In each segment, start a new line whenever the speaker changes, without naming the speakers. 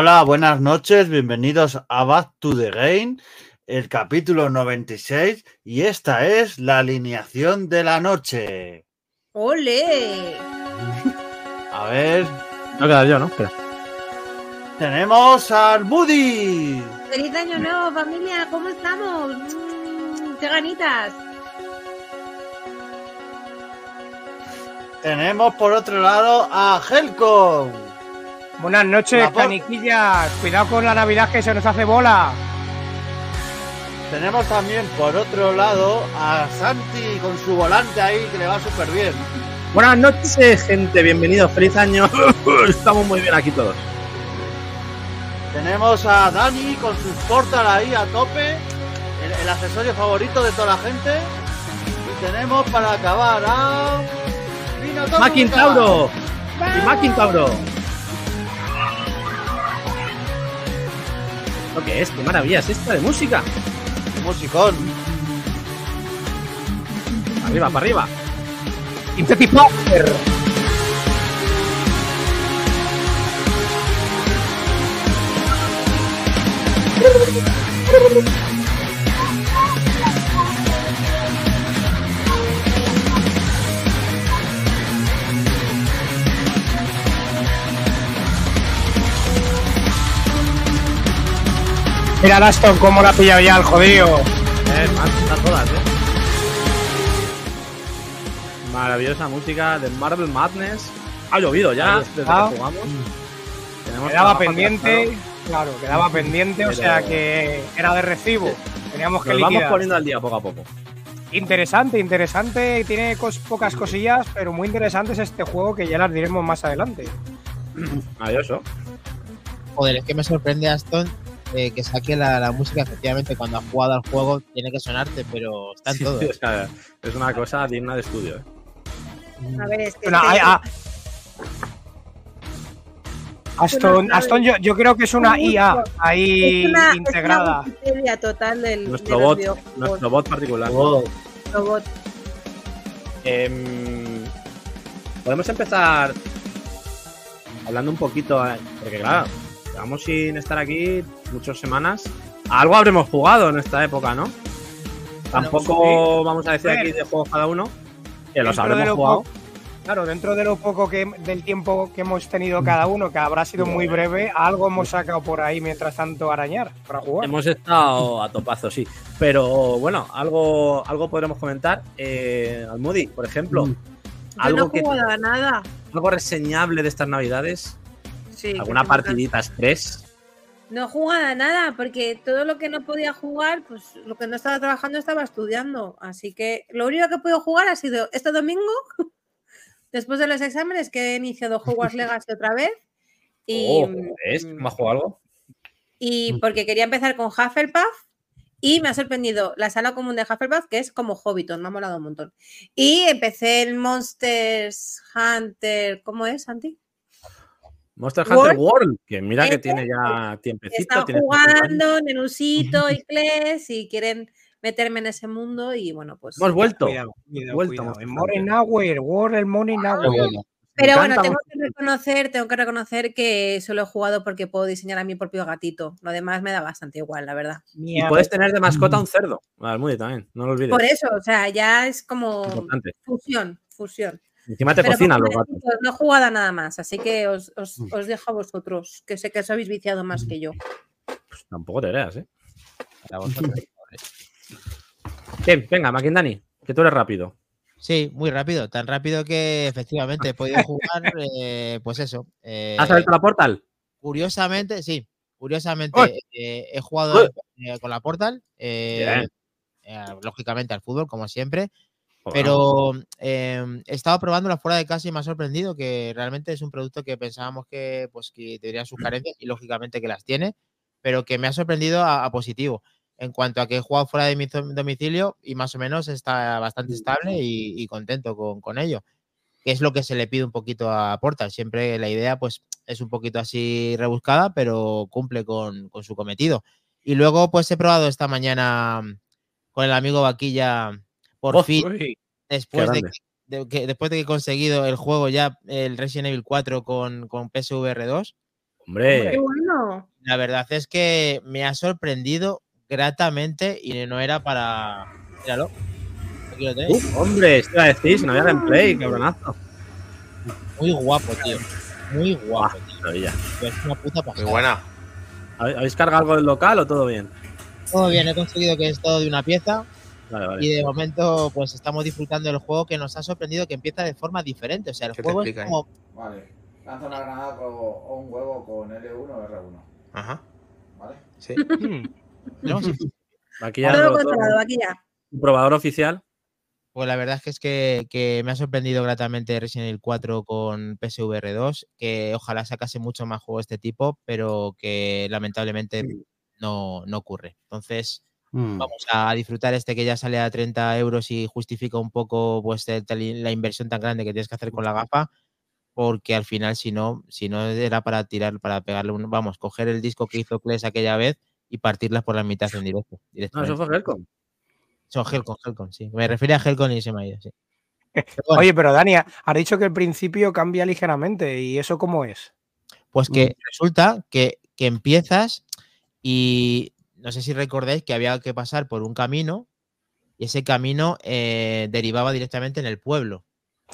Hola, buenas noches, bienvenidos a Back to the Game, el capítulo 96 y esta es la alineación de la noche.
¡Ole!
A ver,
No queda yo, ¿no? Espera.
tenemos al Buddy.
¡Feliz año nuevo, familia! ¿Cómo estamos? Mm, ¡Qué ganitas!
Tenemos por otro lado a Helcom.
Buenas noches,
La por-
caniquillas. Cuidado con la Navidad que se nos hace bola.
Tenemos también por otro lado a Santi con su volante ahí que le va súper bien.
Buenas noches, gente. Bienvenidos. Feliz año. Estamos muy bien aquí todos.
Tenemos a Dani con sus portal ahí a tope, el, el accesorio favorito de toda la gente. Y tenemos para acabar a.
Maquintauro. Y Maquintauro. ¿Lo que es? ¿Qué maravilla es esta de música?
Musicón.
Arriba, para arriba.
Infetti Power. Mira a Aston cómo la ha pillado ya el jodido.
Eh, todas, eh. Maravillosa música de Marvel Madness. Ha llovido ya desde que jugamos. Tenemos
Quedaba pendiente, claro, quedaba pendiente, o sea que era de recibo. Teníamos que
Nos vamos
liquidar.
poniendo al día poco a poco.
Interesante, interesante, tiene cos- pocas cosillas, pero muy interesante es este juego que ya las diremos más adelante.
Maravilloso.
Joder, es que me sorprende Aston eh, que saque la, la música. Efectivamente, cuando has jugado al juego tiene que sonarte, pero está en
Sí,
todo.
o sea, es una cosa digna de estudio. eh.
A ver, es que.
Bueno,
este-
hay- ah, Aston,
Una-
Aston yo, yo creo que es una IA ahí
es una,
integrada.
Es una Wikipedia total del.
Nuestro
de
bot, nuestro bot particular.
Oh,
Nuestro bot.
Em, Podemos empezar hablando un poquito, eh, porque claro, llevamos sin estar aquí muchas semanas. Algo habremos jugado en esta época, ¿no? Tampoco vamos a decir aquí de juegos cada uno, que los habremos
lo
jugado.
Claro, dentro de lo poco que del tiempo que hemos tenido cada uno, que habrá sido muy breve, algo hemos sacado por ahí mientras tanto arañar para jugar.
Hemos estado a topazo, sí. Pero bueno, algo, algo podremos comentar. Eh, al Moody, por ejemplo,
Yo
algo
no he
que
jugado a nada.
algo reseñable de estas navidades.
Sí,
¿Alguna partidita express?
No he jugado a nada, porque todo lo que no podía jugar, pues lo que no estaba trabajando estaba estudiando. Así que lo único que he podido jugar ha sido este domingo, después de los exámenes, que he iniciado Hogwarts Legacy otra vez. Y,
Oh, ¿Es? ¿Me has jugado algo?
y porque quería empezar con Hufflepuff. Y me ha sorprendido la sala común de Hufflepuff, que es como Hobbiton, me ha molado un montón. Y empecé el Monsters Hunter, ¿cómo es, Santi?
Monster Hunter
World.
World, que mira que tiene ya tiempecito.
Están
tiene cinco años.
jugando, Nenusito y quieren meterme en ese mundo. Y bueno, pues.
Hemos vuelto.
Cuidado, cuidado,
Vuelta,
cuidado. En Morning. Hour, World, el Morning Hour.
bueno.
Pero bueno, tengo que reconocer, tengo que reconocer que solo he jugado porque puedo diseñar a mi propio gatito. Lo demás me da bastante igual, la verdad.
Y puedes tener de mascota un cerdo. Al Moody también, no lo olvides.
Por eso, o sea, ya es como
Importante.
fusión, fusión.
Encima te cocinan los gatos.
no he jugado a nada más, así que os, os, os dejo a vosotros, que sé que os habéis viciado más que yo.
Pues tampoco te creas, ¿eh?
Para vosotros.
Bien, venga, Maquindani, que tú eres rápido.
Sí, muy rápido. Tan rápido que efectivamente he podido jugar, eh, pues eso. eh,
¿Has abierto la portal?
Curiosamente, sí. Curiosamente, eh, he jugado eh, con la Portal. eh, eh, lógicamente al fútbol, como siempre. Pero eh, he estado probándola fuera de casa y me ha sorprendido que realmente es un producto que pensábamos que, pues, que tendría sus carencias y lógicamente que las tiene, pero que me ha sorprendido a, a positivo. En cuanto a que he jugado fuera de mi domicilio y más o menos está bastante estable y, y contento con, con ello. Que es lo que se le pide un poquito a Portal. Siempre la idea, pues, es un poquito así rebuscada, pero cumple con, con su cometido. Y luego, pues, he probado esta mañana con el amigo Vaquilla, por
Oh,
fin,
uy,
después de, que, de que- después de que he conseguido el juego ya, el Resident Evil 4 con, con PSVR 2.
Hombre,
Qué bueno.
La verdad es que me ha sorprendido gratamente y no era para. Míralo. Aquí lo tenéis.
uh, hombre, esto iba a decir, si no había gameplay, cabronazo.
Muy guapo, tío. Muy guapo, tío.
Maravilla.
Es una puta
Muy
pasada.
buena.
¿Habe- ¿Habéis cargado algo del local o todo bien?
Todo bien, he conseguido que es todo de una pieza
Vale, vale.
y de momento pues estamos disfrutando del juego que nos ha sorprendido que empieza de forma diferente. O sea, el
¿Qué te
juego es
explica
como
Vale. Lanza una granada con, o un huevo con L1 o R1.
Ajá.
¿Vale?
Sí.
¿no? Sí.
Todo controlado, aquí ya.
un probador oficial.
Pues la verdad es que es que, que me ha sorprendido gratamente Resident Evil 4 con PSVR 2, que ojalá sacase mucho más juego de este tipo, pero que lamentablemente no, no ocurre. Entonces,
Mm.
vamos a disfrutar este que ya sale a 30 euros y justifica un poco pues, la inversión tan grande que tienes que hacer con la gafa, porque al final, si no, si no era para tirar, para pegarle un, vamos, coger el disco que hizo Kles aquella vez y partirlas por la mitad en directo.
No, eso fue Helcom.
Son Helcon, Helcon, sí. Me refería a Helcon y se me ha ido, sí. Bueno,
Oye, pero Dani, has dicho que el principio cambia ligeramente. ¿Y eso cómo es?
Pues que resulta que, que empiezas y no sé si recordáis que había que pasar por un camino y ese camino eh, derivaba directamente en el pueblo.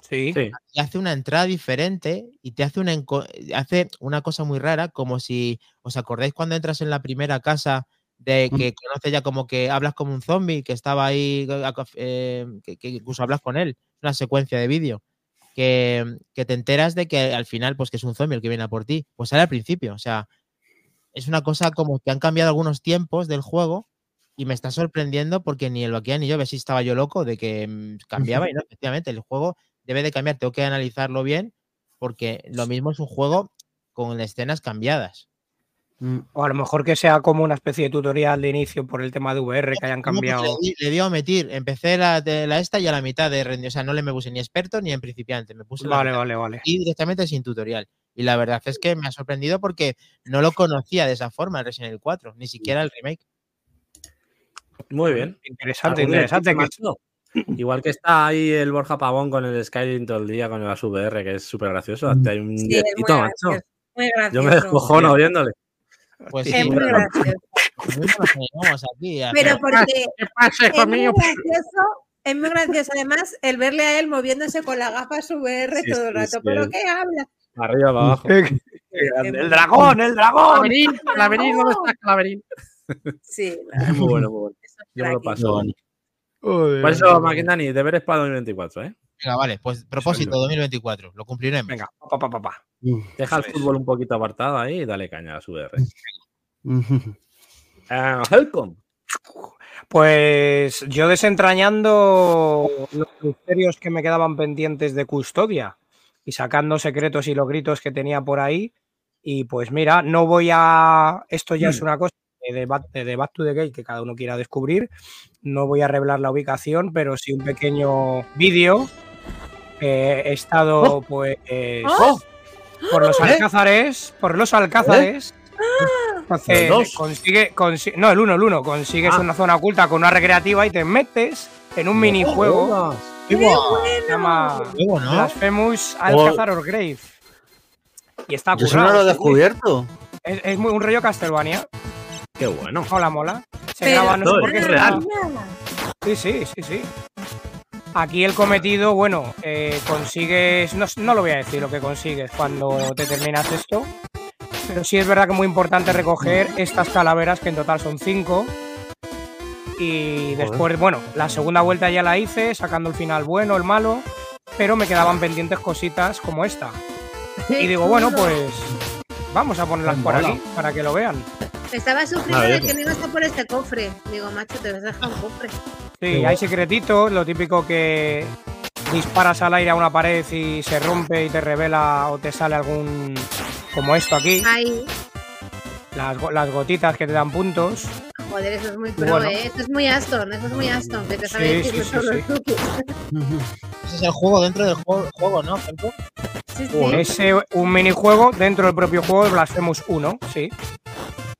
Sí.
Sí.
Y hace una entrada diferente y te hace una, enco- hace una cosa muy rara, como si os acordáis cuando entras en la primera casa de
Mm.
que conoces ya como que hablas como un zombie que estaba ahí, eh, eh, que, que incluso hablas con él, una secuencia de vídeo. Que, que te enteras de que al final, pues que es un zombie el que viene a por ti. Pues sale al principio. O sea, es una cosa como que han cambiado algunos tiempos del juego y me está sorprendiendo porque ni el Baquian ni yo, ves si estaba yo loco de que mm, cambiaba y no, efectivamente, el juego debe de cambiar, tengo que analizarlo bien porque lo mismo es un juego con escenas cambiadas.
Mm.
O a lo mejor que sea como una especie de tutorial de inicio por el tema de VR que hayan cambiado.
Le, di- le dio a meter, empecé la, de la esta y a la mitad de rendir, o sea, no le me puse ni experto ni en principiante, me puse la
Vale, vale, vale.
y directamente sin tutorial. Y la verdad es que me ha sorprendido porque no lo conocía de esa forma el Resident Evil 4, ni siquiera el remake.
Muy bien.
Interesante,
¿Algún
interesante. Que,
macho? Igual que está ahí el Borja Pavón con el Skyrim todo el día con las VR, que es súper gracioso. Hazte ahí un
Sí, es muy
macho.
gracioso. Muy
Yo me
gracioso.
descojono viéndole.
Pues
Es
sí,
muy gracioso. Pero porque
¿Qué pasa,
es muy gracioso, es muy gracioso además el verle a él moviéndose con la gafa VR
Sí,
todo el rato.
sí,
¿Pero qué habla?
Arriba, para abajo.
el dragón, el dragón.
Claverín, Claverín, ¿dónde estás, Claverín?
Sí,
muy bueno, muy bueno.
eso es
Yo me lo paso. Por eso, Maquindani, deberes para 2024, ¿eh?
Venga, vale, pues propósito 2024, lo cumpliremos.
Venga, pa, pa, pa, pa.
Mm.
Deja el fútbol un poquito apartado ahí y dale caña a su VR. Eh, Helcom.
Pues yo desentrañando los misterios que me quedaban pendientes de custodia y sacando secretos y los gritos que tenía por ahí. Y pues mira, no voy a. Esto ya es una cosa de Back, de Back to the Gate que cada uno quiera descubrir. No voy a revelar la ubicación, pero sí un pequeño vídeo. Eh, he estado pues
¡Oh!
por los alcázares. Por los alcázares. Entonces,
¿Los dos?
consigue, consi- no, el uno, el uno. Consigues
Ah.
una zona oculta con una recreativa y te metes en un minijuego.
¡Qué
Se
bueno!
llama
Luego, ¿no?
Blasphemous Alcázar or Grave. Y está
Yo eso no
currado.
lo he descubierto.
Es, es muy un rollo Castlevania.
Qué bueno.
Mola, mola. Se
Pero-
graba, no sé por qué
es
se
real.
graba. Sí, sí, sí, sí. Aquí el cometido, bueno, eh, consigues. No, no lo voy a decir lo que consigues cuando te terminas esto. Pero sí es verdad que es muy importante recoger estas calaveras, que en total son cinco. Y después, bueno, la segunda vuelta ya la hice, sacando el final bueno, el malo. Pero me quedaban pendientes cositas como esta. Y digo, bueno, pues vamos a ponerlas por aquí para que lo vean.
Estaba sufriendo de que no ibas a por este cofre. Digo, macho, te vas a dejar un cofre.
Sí, hay secretitos, lo típico que disparas al aire a una pared y se rompe y te revela o te sale algún como esto aquí,
Ahí.
las, las gotitas que te dan puntos.
Joder, eso es muy pro,
bueno.
¿eh? Eso es muy Aston, eso es muy Aston, que te sabe
Sí,
decir
sí,
todos
sí,
los
sí.
trucos.
Ese es el juego dentro del juego, juego ¿no? Felpo?
Sí, sí.
Ese un minijuego dentro del propio juego de Blasphemous 1, sí.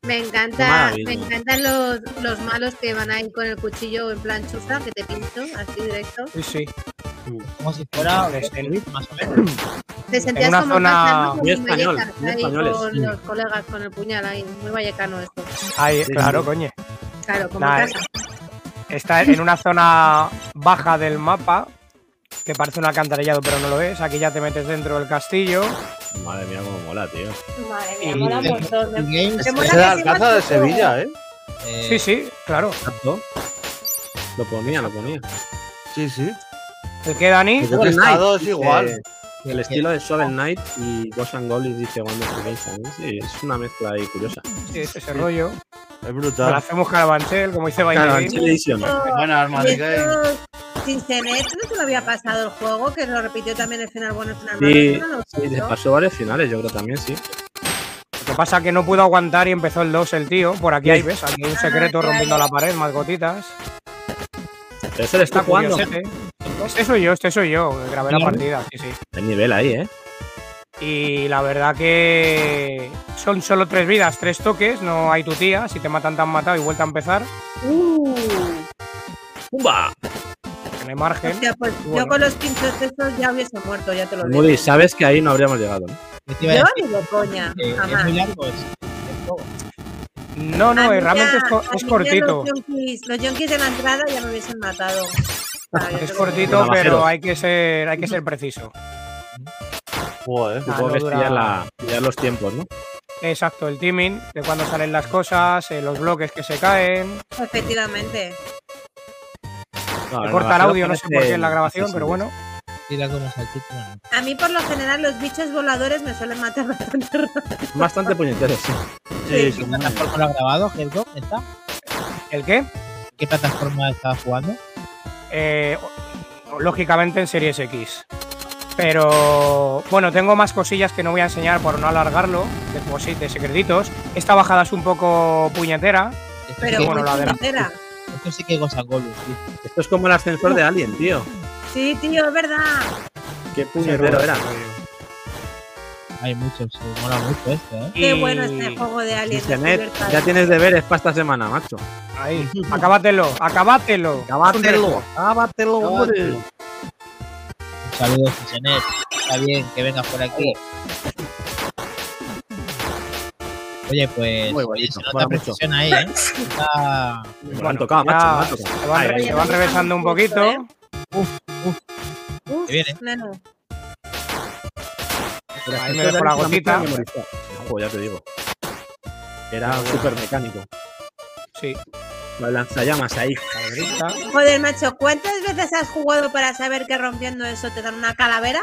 Me encanta, me encantan los, los malos que van ahí con el cuchillo en plan chuza, que te pincho así directo.
Sí, sí.
Como si fuera más o menos.
Te sentías
una
como
zona
en
muy
en
español, muy
ahí
españoles.
con los colegas con el puñal ahí, muy vallecano esto.
Ahí, claro,
sí.
coño.
Claro, como
Nah,
en casa.
Está en una zona baja del mapa, que parece un alcantarillado, pero no lo es. Aquí ya te metes dentro del castillo.
Madre mía, cómo mola, tío.
Madre mía, mola
era
que
el
sea
Alcázar de. Sevilla, ¿eh?
eh,
Sí, sí, claro.
Exacto. Lo ponía, lo ponía.
Sí, sí.
¿El qué, Dani?
El estado es igual.
Eh, el estilo de Shovel Knight y Ghost and Goblins dice Wonder. Sí, es una mezcla ahí curiosa.
Sí, es ese rollo.
Es
Lo
brutal.
hacemos Carabanchel, como dice Baile
Claro,
Game.
Anchel Edition.
Buena arma
Y
de game.
esto, Cincenet, ¿no se lo había pasado el juego? Que lo repitió también el final bueno, el final
Sí,
malo. ¿no?
sí, le pasó varios finales, yo creo también, sí.
Lo que pasa es que no pudo aguantar y empezó el 2 el tío. Por aquí
Sí.
hay, ¿ves? Aquí hay un secreto
Ah,
rompiendo la pared, más gotitas.
Pero ese le está jugando.
Este soy yo, este soy yo. Grabé la partida, sí, sí.
Hay nivel ahí, ¿eh?
Y la verdad que son solo tres vidas, tres toques, no hay tu tía. Si te matan, te han matado y vuelta a empezar.
Uh,
¡Pumba!
No hay margen.
hostia, pues
Bueno.
yo con los pinchos esos ya hubiese muerto, ya te lo digo.
Moody, sabes que ahí no habríamos llegado, ¿no?
¿qué te iba a
Yo ni de coña,
Eh, es
jamás.
muy largo. Es, es juego.
No,
A
no,
mí
eh, realmente es,
ya-
cortito.
Los yonkis, los yonkis de la entrada ya me hubiesen matado.
Es cortito, pero hay que ser, hay que ser preciso.
Joder.
Ah,
Supongo
no
que es
dura-
pillar, la- pillar los tiempos, ¿no?
Exacto, el timing de cuando salen las cosas, eh, los bloques que se caen.
Efectivamente.
No,
Se corta el audio, no sé por qué en la grabación, pero bueno.
A mí por lo general los bichos voladores me suelen matar bastante rápido.
Bastante puñeteros, sí.
Sí,
¿Qué
sí,
plataforma lo has grabado? ¿Está?
¿El qué?
¿Qué plataforma estabas jugando?
Eh, lógicamente en Series X. Pero bueno, tengo más cosillas que no voy a enseñar por no alargarlo, de, de secretitos. Esta bajada es un poco puñetera.
Esto
Pero
sí que-
bueno, la de la-.
Esto sí que goza Golus, sí.
Esto es como el ascensor de Alien, tío.
Sí, tío, es verdad.
Qué puñetero era.
Hay muchos, sí, mola mucho esto, ¿eh?
Qué
Y-
bueno este juego de Alien.
Internet, ya tienes deberes para esta semana, macho.
Ahí, acábatelo, acábatelo.
Acábatelo, acábatelo, hombre.
Un saludo, Cisenet. Está bien que vengas por aquí. Oye, pues
Muy
oye,
bonito,
se nota
mola mucho.
precisión ahí, ¿eh? Está-
Me lo han tocado, macho, me lo han tocado.
Se van, re- se van revesando un poquito.
Uf,
Qué bien, ¿eh?
neno.
Pero
Ahí
es
me dejo la gotita.
Ojo, ya te digo. Era súper mecánico.
Sí,
Los lanzallamas ahí.
calaverita.
Joder, macho, ¿cuántas veces has jugado para saber que rompiendo eso te dan una calavera?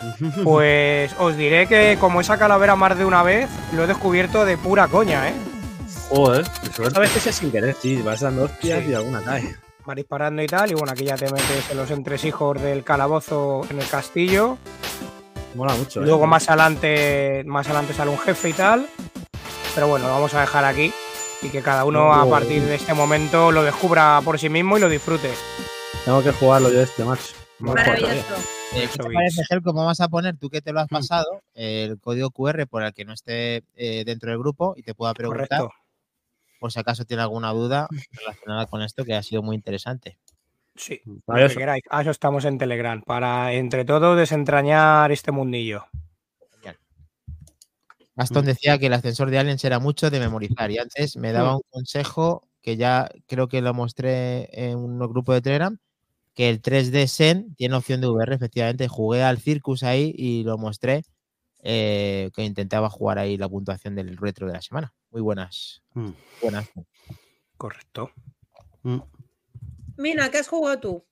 Pues os diré que como esa calavera más de una vez, lo he descubierto de pura coña, ¿eh?
Joder.
A veces es sin querer, sí, vas dando hostias
Sí.
y alguna cae.
Va disparando y tal, y bueno, aquí ya te metes en los entresijos del calabozo en el castillo.
Mola mucho. ¿eh?
Luego más adelante, más adelante sale un jefe y tal. Pero bueno, lo vamos a dejar aquí. Y que cada uno a partir de este momento lo descubra por sí mismo y lo disfrute.
Tengo que jugarlo yo este, macho.
Maravilloso.
Eh, ¿Qué
Eso
te
es.
parece, Gel, cómo vas a poner, tú que te lo has pasado, el código QR por el que no esté eh, dentro del grupo y te pueda preguntar
Correcto.
por si acaso tiene alguna duda relacionada con esto, que ha sido muy interesante.
Sí. lo que
Maravilloso.
queráis. A eso estamos en Telegram. Para entre todos desentrañar este mundillo.
Gastón decía que el ascensor de Aliens era mucho de memorizar y antes me daba un consejo que ya creo que lo mostré en un grupo de Telegram, que el 3D Sen tiene opción de VR, efectivamente. Jugué al Circus ahí y lo mostré, eh, que intentaba jugar ahí la puntuación del retro de la semana. Muy buenas.
Mm.
Buenas.
Correcto.
Mm.
Mina, ¿qué has jugado tú?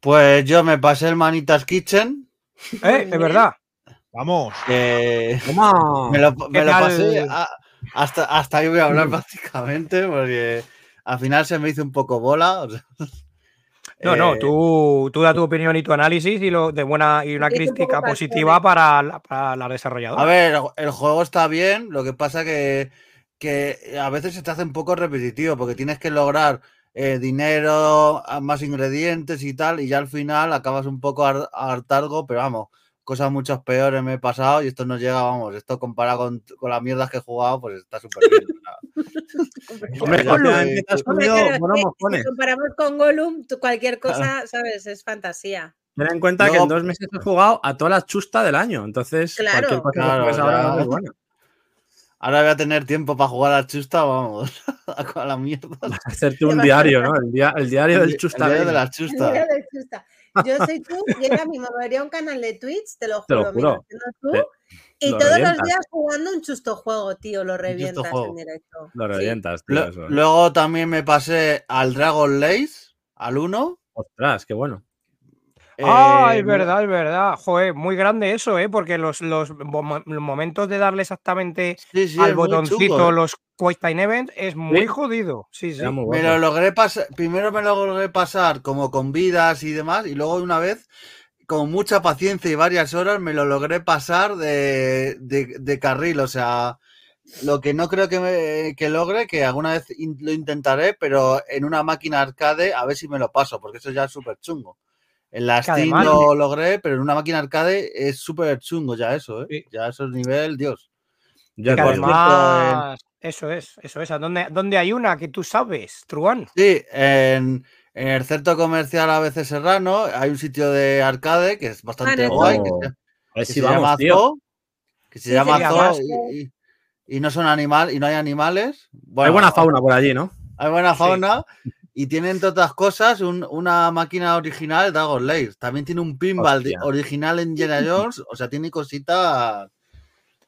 Pues yo me pasé el Manitas Kitchen.
Eh, de verdad.
Vamos.
¡Toma!
me lo, me lo
tal?
pasé a- hasta, hasta ahí voy a hablar prácticamente, porque al final se me hizo un poco bola. o sea,
No, no,
eh,
tú, tú da tu opinión y tu análisis y lo de buena y una
un
crítica positiva
¿eh?
para la, para la desarrolladora.
A ver, el juego está bien, lo que pasa que, que a veces se te hace un poco repetitivo porque tienes que lograr eh, dinero, a- más ingredientes y tal, y ya al final acabas un poco har- hartargo, pero vamos, cosas muchas peores me he pasado y esto no llega, vamos, esto comparado con, con las mierdas que he jugado, pues está súper bien.
Hombre,
claro, comparamos con Gollum, cualquier cosa, ¿sabes? Es fantasía.
Ten en cuenta que en dos meses he jugado a toda la chusta del año. Entonces,
Claro.
cualquier cosa
Claro,
que ahora
ya.
es muy buena.
Ahora voy a tener tiempo para jugar a chusta, vamos. a la mierda.
Hacerte un diario, ¿no? El, dia- el diario del chusta.
El día de la chusta.
de chusta. Yo soy tú y era mi movería un canal de Twitch, te lo
Te lo
juro. mira, tú,
Te-
y
lo
todos los días jugando un chusto juego, tío, lo revientas en directo.
Lo
Sí.
revientas, tío. Eso.
luego también me pasé al Dragon Lace, al 1.
Ostras, qué bueno.
Ah,
Eh,
es verdad, es verdad. Joder, muy grande eso, ¿eh? Porque los, los, mo- los momentos de darle exactamente
Sí, sí,
al botoncito
chungo, ¿eh?
los Quick Time Event es muy
Sí.
jodido. Sí, sí.
Me lo logré pasar, primero me lo logré pasar como con vidas y demás, y luego una vez, con mucha paciencia y varias horas, me lo logré pasar de, de- de carril. O sea, lo que no creo que, me- que logre, que alguna vez in- lo intentaré, pero en una máquina arcade, a ver si me lo paso, porque eso ya es súper chungo. En la Steam
además-
lo logré, pero en una máquina arcade es súper chungo ya eso, ¿eh?
Sí.
Ya eso es nivel, Dios.
Ya
Que eso es, eso es. ¿A dónde, dónde hay una que tú sabes, Truán?
Sí, en, en el centro comercial ABC Serrano hay un sitio de arcade que es bastante
Ah,
guay, que se,
A ver
que
si
se
vamos,
llama
tío.
Zoo, que se
Sí,
llama Zoo y, y- y no son animal y no hay animales.
Hay buena fauna por allí, ¿no?
Hay buena
Sí.
Y tiene entre otras cosas un- una máquina original Dragon Lair. También tiene un pinball de- original en Indiana Jones, o sea, tiene cositas.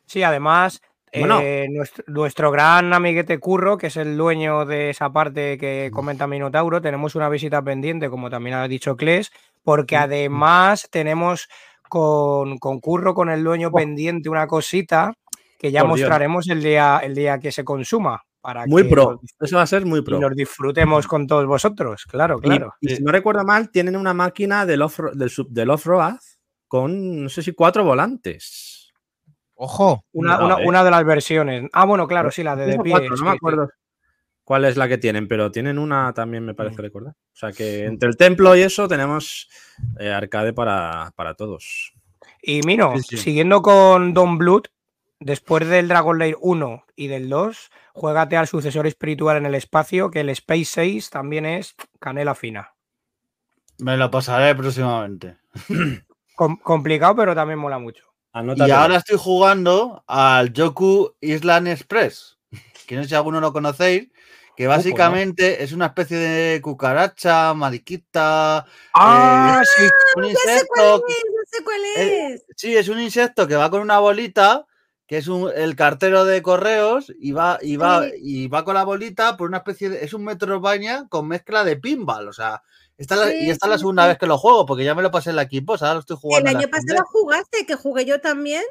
Sí, además,
Bueno.
eh, nuestro, nuestro gran amiguete Curro, que es el dueño de esa parte que comenta Minotauro, tenemos una visita pendiente, como también ha dicho Kles, porque además tenemos con, con Curro, con el dueño pendiente, una cosita que ya
Dios.
mostraremos el día, el día que se consuma. Para
Muy
que
pro. Eso va a ser muy
y
pro.
nos disfrutemos con todos vosotros, claro,
Y-
claro.
Y, si no recuerdo mal, tienen una máquina del off del, sub- del off-road con, no sé si cuatro volantes.
Ojo.
Una, una-
eh.
una de las versiones. Ah, bueno, claro, sí, la de de pie.
cuatro, no me
sí.
acuerdo cuál es la que tienen, pero tienen una también, me parece
Mm.
recordar. O sea que entre el templo y eso tenemos eh, arcade para, para todos.
Y Mino,
Sí, sí.
siguiendo con Don Blood, después del Dragon Lair 1 y del 2, juégate al sucesor espiritual en el espacio, que el Space 6 también es canela fina.
Me lo pasaré próximamente.
Com- complicado, pero también mola mucho.
Y ahora estoy jugando al Yoku Island Express, que no sé si alguno lo conocéis, que básicamente es una especie de cucaracha, mariquita,
¡Ah, sí!
un
Ya sé cuál
insecto.
es, ya sé cuál
Eh,
es.
Sí, es un insecto que va con una bolita, que es un- el cartero de correos, y va, y va,
Sí.
y va con la bolita por una especie de. Es un Metroidvania con mezcla de pinball. O sea, esta es la- y esta es la segunda vez que lo juego, porque ya me lo pasé en la equipo, ahora lo estoy jugando.
El año pasado jugaste, que jugué yo también.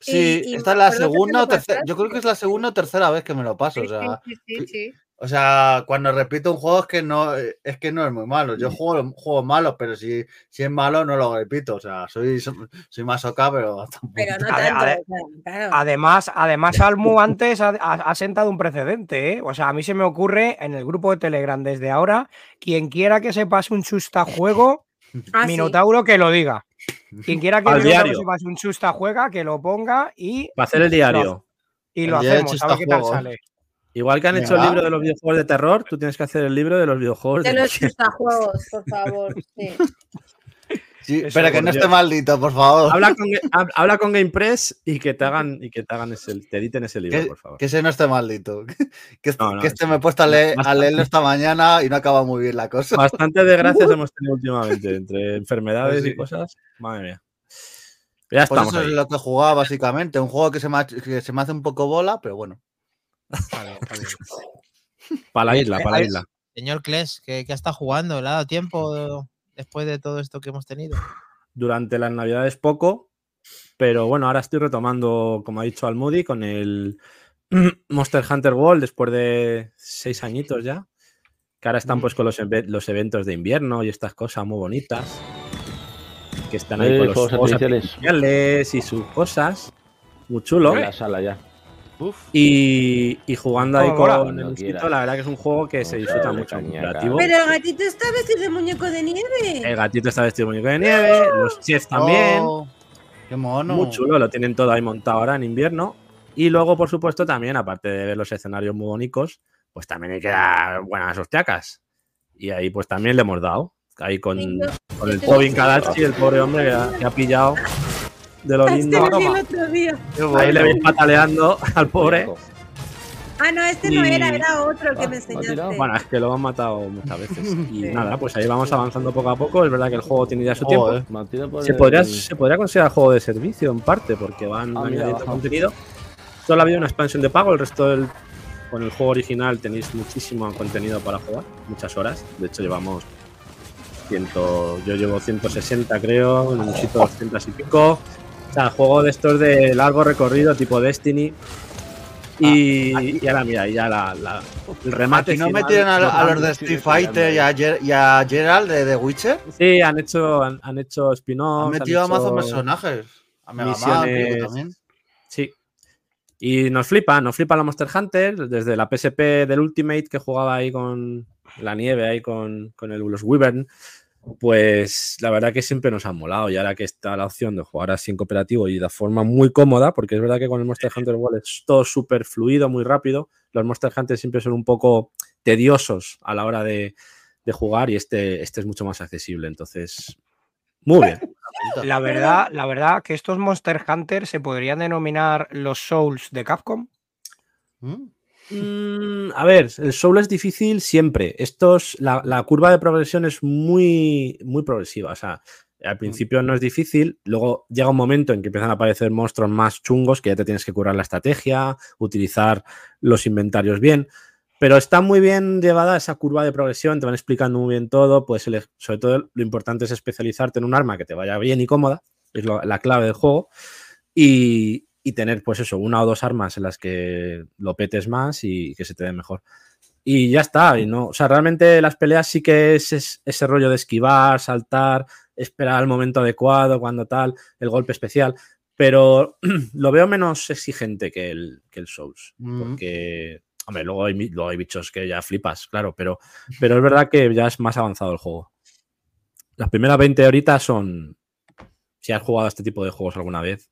Sí,
y- y
esta es la segunda o tercera. Yo creo que es la segunda o tercera vez que me lo paso. O sea,
sí, sí, sí, sí.
O sea, cuando repito un juego es que no es que no es muy malo. Yo juego juegos malos, pero si, si es malo no lo repito. O sea, soy, soy más oca, pero tampoco.
Pero no
Ade-
tanto.
ade-
o sea, claro.
Además, además Almu antes ha, ha- sentado un precedente, ¿eh? O sea, a mí se me ocurre en el grupo de Telegram desde ahora, quien quiera que se pase un chusta juego,
Ah, sí.
Minotauro que lo diga. Quien quiera que
Al
Minotauro se pase un chusta juega, que lo ponga y,
Para hacer el diario.
y
El
lo hacemos, a ver qué tal
chustajuegos.
sale.
Igual que han hecho el libro de los videojuegos de terror, tú tienes que hacer el libro de los videojuegos
De
de
los
terror.
chustajuegos, por favor. Sí.
Sí, pero que no esté maldito, por favor.
habla, con, hab- habla con GamePress y que te hagan y que te hagan ese, te editen ese libro,
Que,
por favor.
que ese no esté maldito. Que, este-
No, no,
que este me he puesto a, leer- a
bastante.
leerlo esta mañana y no acaba muy bien la cosa.
Bastante desgracias hemos tenido últimamente entre enfermedades
Pues sí.
y cosas. Madre mía. Ya
Por
estamos
eso es lo que jugaba básicamente. Un juego que se me, que se me hace un poco bola, pero bueno.
Está bien, está bien.
Para la isla,
eh,
para la isla.
Señor Kles, ¿qué, qué está jugando? ¿Le ha dado tiempo después de todo esto que hemos tenido?
Durante las navidades poco, pero bueno, ahora estoy retomando, como ha dicho Almudi, con el Monster Hunter World después de seis añitos ya. Que ahora están pues con los, eve- los eventos de invierno y estas cosas muy bonitas. Que están ahí
Eh,
con los
artificiales.
artificiales y sus cosas. Muy chulo.
En la sala ya.
Y, y jugando ahí con el mosquito, la verdad que es un juego que se disfruta mucho.
Pero el gatito está vestido de muñeco de nieve.
El gatito está vestido de muñeco de nieve, los chefs también.
Oh, qué mono.
Muy chulo, lo tienen todo ahí montado ahora en invierno. Y luego, por supuesto, también, aparte de ver los escenarios muy bonitos, pues también hay que dar buenas hostiacas. Y ahí, pues también le hemos dado. ahí con, con el Tobin Kadachi, el pobre hombre que ha, que ha pillado de lo
Este
lindo.
lo vi el otro día.
Ahí le veis pataleando al pobre.
Ah, no, este no
Y-
era, era otro el que
Ah,
me
tirado.
enseñaste.
Bueno, es que lo han matado muchas veces. Y
Sí.
nada, pues ahí vamos avanzando poco a poco. Es verdad que el juego tiene ya su tiempo.
Joder.
Martina por
Se
el-
podría, se podría considerar juego de servicio en parte, porque van
Ah,
añadiendo contenido. Solo ha habido una expansión de pago, el resto del. Con el juego original tenéis muchísimo contenido para jugar, muchas horas. De hecho, llevamos. Ciento, yo llevo 160, creo, en un sitio 200 y pico. O sea, juego de estos de largo recorrido, tipo Destiny. Y, y ahora, mira, y ya la, la- el remate.
Aquí no metieron a, a los de Street Fighter y a, Ger- y a Gerald de The Witcher.
Sí, han hecho, han, han hecho spin-offs.
Han
han
metido a
hecho-
personajes. A Mega
misiones-
también.
Sí. Y nos flipa, nos flipa la Monster Hunter, desde la PSP del Ultimate que jugaba ahí con la nieve, ahí con, con el, los Wyvern, pues la verdad que siempre nos han molado. Y ahora que está la opción de jugar así en cooperativo y de forma muy cómoda, porque es verdad que con el Monster Hunter World es todo súper fluido, muy rápido. Los Monster Hunter siempre son un poco tediosos a la hora de, de jugar y este, este es mucho más accesible. Entonces, muy bien.
La verdad, la verdad que estos Monster Hunter se podrían denominar los Souls de Capcom.
¿Mm?
Mm, a ver, el Soul es difícil siempre. Estos, la, la curva de progresión es muy, muy progresiva. O sea, al principio no es difícil, luego llega un momento en que empiezan a aparecer monstruos más chungos que ya te tienes que curar la estrategia, utilizar los inventarios bien. Pero está muy bien llevada esa curva de progresión, te van explicando muy bien todo. Pues sobre todo lo importante es especializarte en un arma que te vaya bien y cómoda, es lo- la clave del juego. Y, y tener, pues eso, una o dos armas en las que lo petes más y que se te dé mejor. Y ya está, y no, o sea, realmente las peleas sí que es, es- ese rollo de esquivar, saltar, esperar el momento adecuado, cuando tal, el golpe especial, pero lo veo menos exigente que el, que el Souls,
Mm.
porque, hombre, luego hay, luego hay bichos que ya flipas, claro, pero, pero es verdad que ya es más avanzado el juego. Las primeras 20 horitas son, si has jugado a este tipo de juegos alguna vez,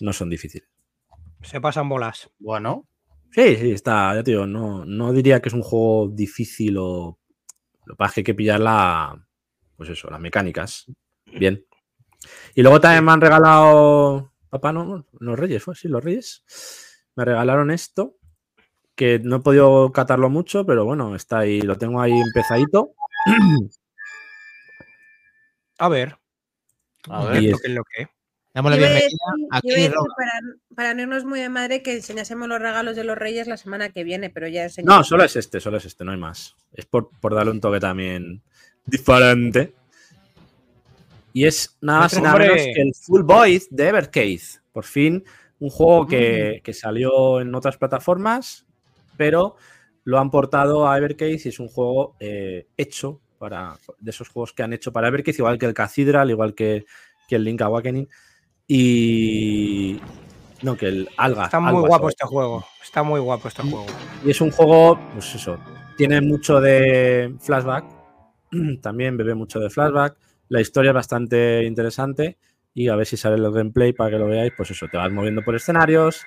no son difíciles.
Se pasan bolas.
Bueno,
Sí, sí, está, ya te digo, no, no diría que es un juego difícil o. Lo que pasa es que hay que pillar la. Pues eso, las mecánicas. Bien. Y luego también me han regalado. Papá, no, los Reyes, fue sí, los Reyes. Me regalaron esto. Que no he podido catarlo mucho, pero bueno, está ahí, lo tengo ahí empezadito.
A ver,
a
Y
ver.
es-
lo que es lo que.
Damos la bienvenida
decir-
a Chris
para, para no irnos muy de madre que enseñásemos los regalos de los reyes la semana que viene, pero ya
No,
enseñamos.
solo es este, solo es este, no hay más. Es por, por darle un toque también diferente. Y es nada más y nada menos que el Full Void de Evercade. Por fin, un juego que, que salió en otras plataformas, pero lo han portado a Evercade y es un juego eh, hecho para de esos juegos que han hecho para Evercade, igual que el Cathedral, igual que, que el Link Awakening. Y. No, que el Alga.
Está muy
Alga,
guapo este juego. Está muy guapo este juego.
Y es un juego, pues eso, tiene mucho de flashback, también bebe mucho de flashback, la historia es bastante interesante y a ver si sale el gameplay para que lo veáis, pues eso, te vas moviendo por escenarios,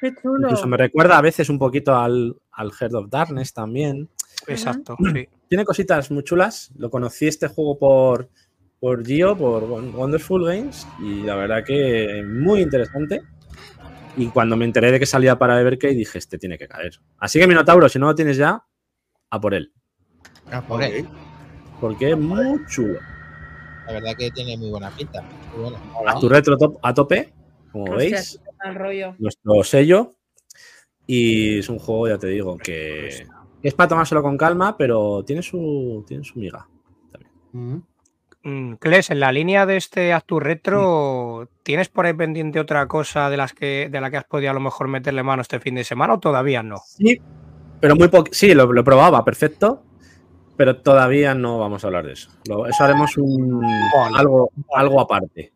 Qué chulo.
incluso me recuerda a veces un poquito al, al Heart of Darkness también.
Exacto, sí.
Tiene cositas muy chulas, lo conocí este juego por, por Gio, por Won- Wonderful Games y la verdad que muy interesante. Y cuando me enteré de que salía para Evercade dije, este tiene que caer. Así que Minotauro, si no lo tienes ya, a por él.
Ah, por él.
Porque es muy chulo.
La verdad que tiene muy buena pinta. Muy buena.
A tu retro top- a tope, como
Hostia,
veis,
al rollo.
nuestro sello. Y es un juego, ya te digo, que es para tomárselo con calma, pero tiene su, tiene su miga.
Mm.
Mm, Kles, en la línea de este Actu Retro, ¿tienes por ahí pendiente otra cosa de las que de la que has podido a lo mejor meterle mano este fin de semana o todavía no?
Sí, pero muy poco. Sí, lo, lo probaba, perfecto. Pero todavía no vamos a hablar de eso. Lo- eso haremos un, algo, algo aparte.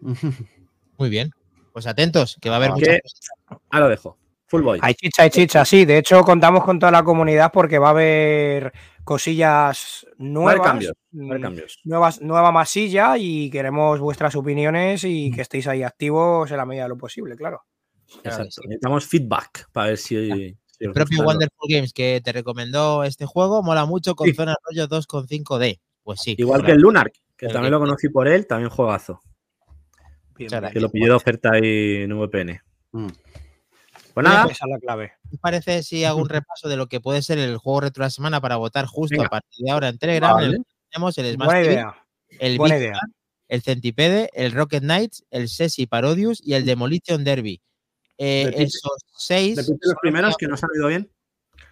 Muy bien. Pues atentos, que va a haber
Ah,
muchas cosas.
Ah, lo dejo. Full boy.
Hay chicha, hay chicha, sí. De hecho, contamos con toda la comunidad porque va a haber cosillas nuevas.
cambios. Va a haber
mm,
cambios.
nuevas, nueva masilla y queremos vuestras opiniones
Mm.
y que estéis ahí activos en la medida de lo posible, claro.
Exacto. Necesitamos feedback para ver si. si
El propio Wonderful Games que te recomendó este juego mola mucho con
Sí.
zona rollo 2.5D. Pues sí.
Igual que el. Lunar, que
el
también lo conocí por él, también juegazo.
Bien.
Que lo pillé de oferta ahí en VPN.
Mm.
Pues nada,
Esa es la clave.
¿Qué os parece si hago un repaso de lo que puede ser el juego retro de la semana para votar justo
Venga.
a partir de ahora en Telegram?
Vale.
El- tenemos el Smash
Buena
TV,
idea.
el
Buena
Big
idea.
Bang, el Centipede, el Rocket Knights, el Sesi Parodius y el Demolition Derby. Eh,
Repite-
esos seis.
repite los primeros que nos han oído bien.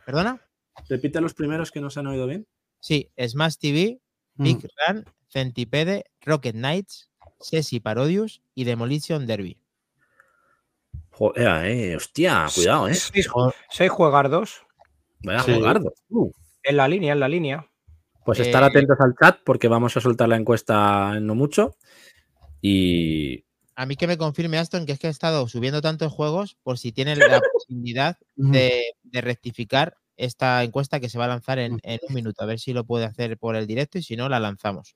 ¿Perdona?
Repite los primeros que nos han oído bien.
Sí, Smash TV,
Mm.
Big Run, Centipede, Rocket Knights, Sesi Parodius y Demolition Derby.
Joder, eh, hostia, cuidado, eh.
Seis, seis juegardos.
Vaya
Sí.
jugardo. Uh.
En la línea, en la línea.
Pues estar
Eh,
atentos al chat porque vamos a soltar la encuesta en no mucho. Y
A mí que me confirme Aston que es que he estado subiendo tantos juegos por si tienen la posibilidad de, de rectificar esta encuesta que se va a lanzar en, en un minuto. A ver si lo puede hacer por el directo y si no, la lanzamos.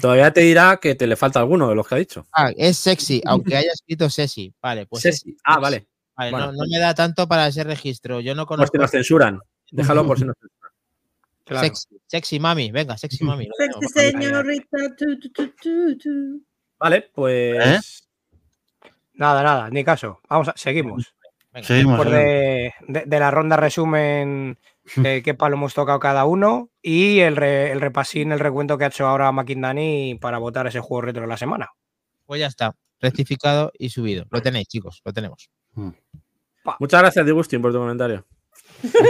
Todavía te dirá que te le falta alguno de los que ha dicho.
Ah, es sexy, aunque haya escrito sexy. Vale, pues es-
Sesi. Ah, vale.
vale,
bueno.
no, no me da tanto para ese registro. Yo no
Por
conozco.
si nos censuran. Déjalo por si nos censuran.
Claro.
Sexy, sexy mami, venga, sexy mami.
Sexy señorita. tu, tu, tu, tu, tu.
Vale, pues.
¿Eh?
Nada, nada, ni caso. Vamos a, seguimos.
venga.
Seguimos.
Después de, de- de la ronda resumen eh, qué palo hemos tocado cada uno y el, re- el repasín, el recuento que ha hecho ahora Dani para votar ese juego retro de la semana.
Pues ya está, rectificado y subido. Lo tenéis, chicos, lo tenemos.
Muchas gracias, Digustin, por tu comentario.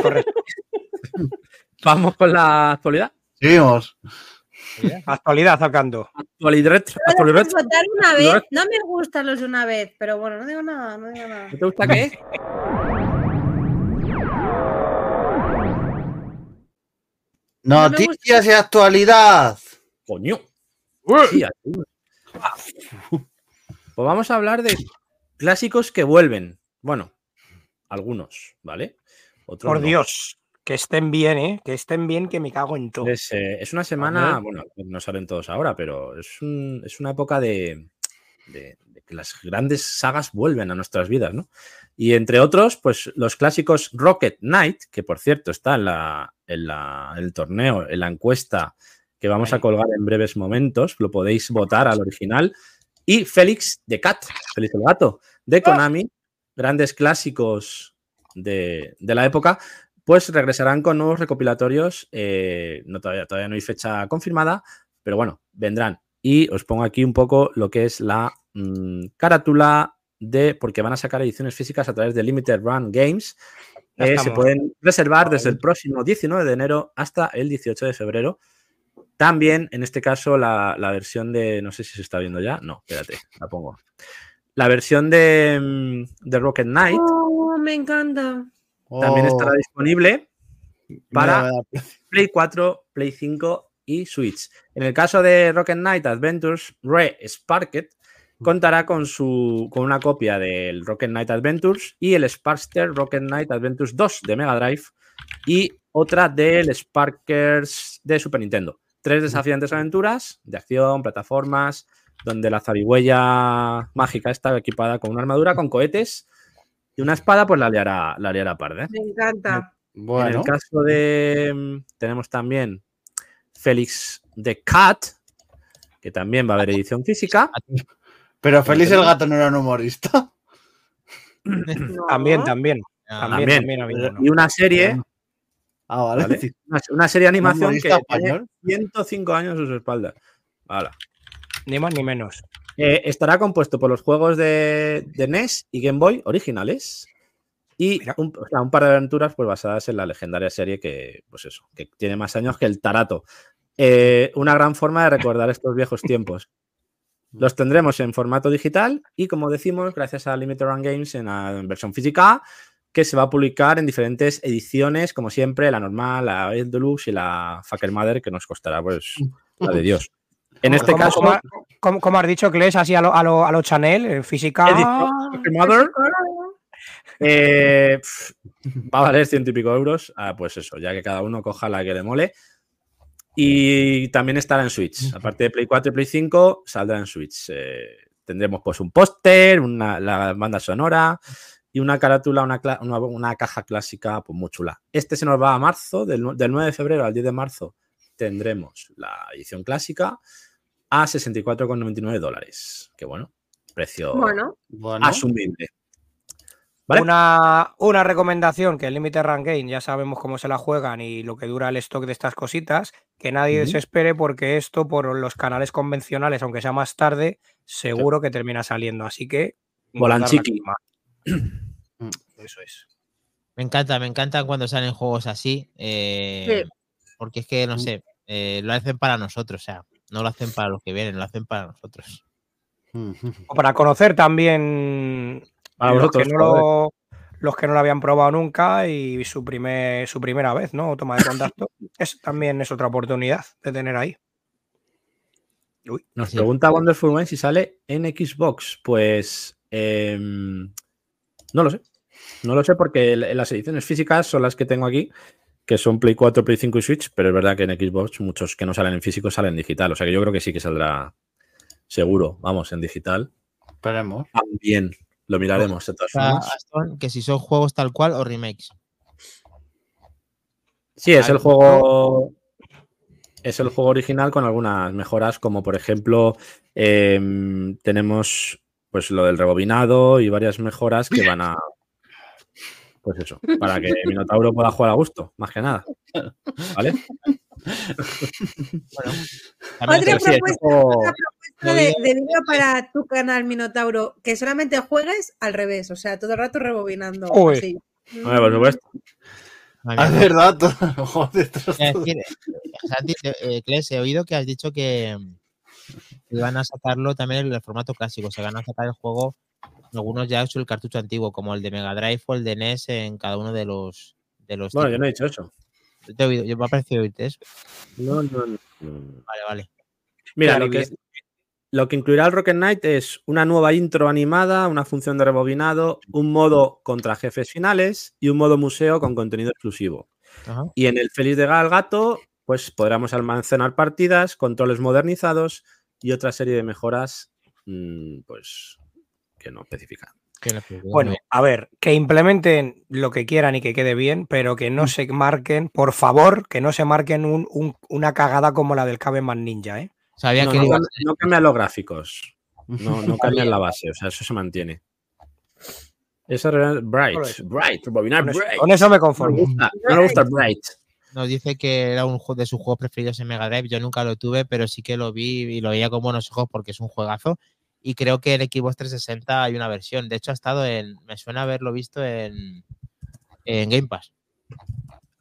Correcto.
Vamos con la actualidad.
Seguimos.
Actualidad al canto.
Actualidad. actualidad.
Votar una
No
vez.
es-
No me gustan los de una vez, pero bueno, no digo nada, no digo nada.
¿No te gusta qué?
Noticias y actualidad.
Coño. Pues vamos a hablar de clásicos que vuelven. Bueno, algunos, ¿vale? Otros
Por
no.
Dios, que estén bien, ¿eh? Que estén bien, que me cago en todo.
Es, eh, es una semana, bueno, no salen todos ahora, pero es, un- es una época de, de- de que las grandes sagas vuelven a nuestras vidas, ¿no? Y entre otros, pues los clásicos Rocket Knight, que por cierto está en, la, en, la- en el torneo, en la encuesta que vamos a colgar en breves momentos, lo podéis votar al original, y Félix de Cat, Félix el Gato, de Konami, grandes clásicos de, de la época, pues regresarán con nuevos recopilatorios. eh, no, todavía, todavía no hay fecha confirmada, pero bueno, vendrán. Y os pongo aquí un poco lo que es la mm, carátula de, porque van a sacar ediciones físicas a través de Limited Run Games. Eh, se pueden reservar desde el próximo 19 de enero hasta el 18 de febrero. También, en este caso, la, la versión de. No sé si se está viendo ya. No, espérate, la pongo. La versión de, mm, de Rocket Knight
Oh, me encanta.
también
Oh,
estará disponible para. Play 4, Play 5 y Switch. En el caso de Rocket Knight Adventures Re Sparked, contará con, su, con una copia del Rocket Knight Adventures y el Sparkster Rocket Knight Adventures 2 de Mega Drive y otra del Sparkers de Super Nintendo. Tres desafiantes aventuras de acción, plataformas, donde la zarigüeya mágica está equipada con una armadura, con cohetes y una espada, pues la liará, la liará parda.
Me encanta.
En
Bueno,
el caso de. mm, Tenemos también Félix de Cat, que también va a haber edición física.
Pero Félix el gato no era un humorista.
No.
También, también.
Ah,
También,
También.
también habido uno.
Y una serie,
Ah, vale.
¿vale? una, una serie de animación que
humorista
tiene
español.
105 años a su espalda. Hala.
Ni más ni menos.
Eh, estará compuesto por los juegos de, de NES y Game Boy originales y
Mira.
un, o sea, un par de aventuras pues, basadas en la legendaria serie que, pues eso, que tiene más años que el Tarato. Eh, una gran forma de recordar estos viejos tiempos. Los tendremos en formato digital y, como decimos, gracias a Limited Run Games en, la versión física, que se va a publicar en diferentes ediciones, como siempre, la normal, la Deluxe y la Fucker Mother, que nos costará pues la de Dios. En este
¿Cómo-
caso,
cómo- cómo has dicho lees así a lo, a lo, a lo Chanel, en física?
Fucker Mother, Eh, pf, va a valer ciento y pico euros. Ah, pues eso, ya que cada uno coja la que le mole. Y también estará en Switch. Aparte de Play 4 y Play 5, saldrá en Switch. Eh, tendremos pues un póster, una, la banda sonora y una carátula, una, una- una caja clásica pues muy chula. Este se nos va a marzo, del, del 9 de febrero al 10 de marzo tendremos la edición clásica a 64,99 dólares. Que bueno, precio
Bueno,
Bueno,
asumible. ¿Vale?
Una, una recomendación que el Limited Rank Game ya sabemos cómo se la juegan y lo que dura el stock de estas cositas, que nadie
Ujú.
desespere porque esto por los canales convencionales, aunque sea más tarde, seguro que termina saliendo. Así que
Volanchiqui.
Eso es.
Me encanta, me encanta cuando salen juegos así. eh, Porque es que, no sé, eh, lo hacen para nosotros, o sea, no lo hacen para los que vienen, lo hacen para nosotros.
O para conocer también
Para
los,
vosotros,
que no lo, los que no lo habían probado nunca y su, primer, su primera vez, ¿no? Toma de contacto. es, también es otra oportunidad de tener ahí.
Nos
Sí.
pregunta Wonderful Man si sale en Xbox. Pues em, no lo sé. No lo sé porque las ediciones físicas son las que tengo aquí, que son Play 4, Play 5 y Switch, pero es verdad que en Xbox muchos que no salen en físico salen en digital. O sea que yo creo que sí que saldrá seguro, vamos, en digital.
esperemos.
También lo miraremos de todas formas.
Aston, que si son juegos tal cual o remakes.
Sí, es el juego. Es el juego original con algunas mejoras, como por ejemplo, em, tenemos pues lo del rebobinado y varias mejoras que van a. Pues eso, para que Minotauro pueda jugar a gusto, más que nada. ¿Vale?
También
Otra
es-
sí,
propuesta,
juego-
otra propuesta de, de vídeo para tu canal Minotauro, que solamente juegues al revés, o sea, todo el rato rebobinando.
Uy.
así.
Por supuesto.
Es verdad, todo- joder,
eh, Santi, eh, Kles, he oído que has dicho que que iban a sacarlo también en el formato clásico. Se van a sacar el juego, algunos ya hecho el cartucho antiguo, como el de Mega Drive o el de NES en cada uno de los. De los
Bueno, yo no he dicho eso.
Te he oído, yo me ha parecido oírte eso.
No, no, no.
Vale, vale.
Mira,
Claro,
lo que, es- lo que incluirá el Rocket Knight es una nueva intro animada, una función de rebobinado, un modo contra jefes finales y un modo museo con contenido exclusivo.
Ajá.
Y en el Feliz de Gal Gato, pues podremos almacenar partidas, controles modernizados y otra serie de mejoras, mm, pues, que no especifican.
Que no, que-
Bueno, a ver, que implementen lo que quieran y que quede bien, pero que no se marquen, por favor, que no se marquen un- un- una cagada como la del Caveman Ninja, ¿eh?
Sabía
No,
que
no,
iba a
cam-
ser-
no cambian los gráficos, no, no cambian la base, o sea, eso se mantiene. Esa era Bright. Bright, rebobinar
Con eso,
Bright.
con eso me
No me
conformo.
gusta, no me gusta Bright.
Nos dice que era uno de sus juegos preferidos en Mega Drive. Yo nunca lo tuve, pero sí que lo vi y lo veía con buenos ojos porque es un juegazo. Y creo que en Xbox 360 hay una versión. De hecho, ha estado en. Me suena haberlo visto en, en Game Pass.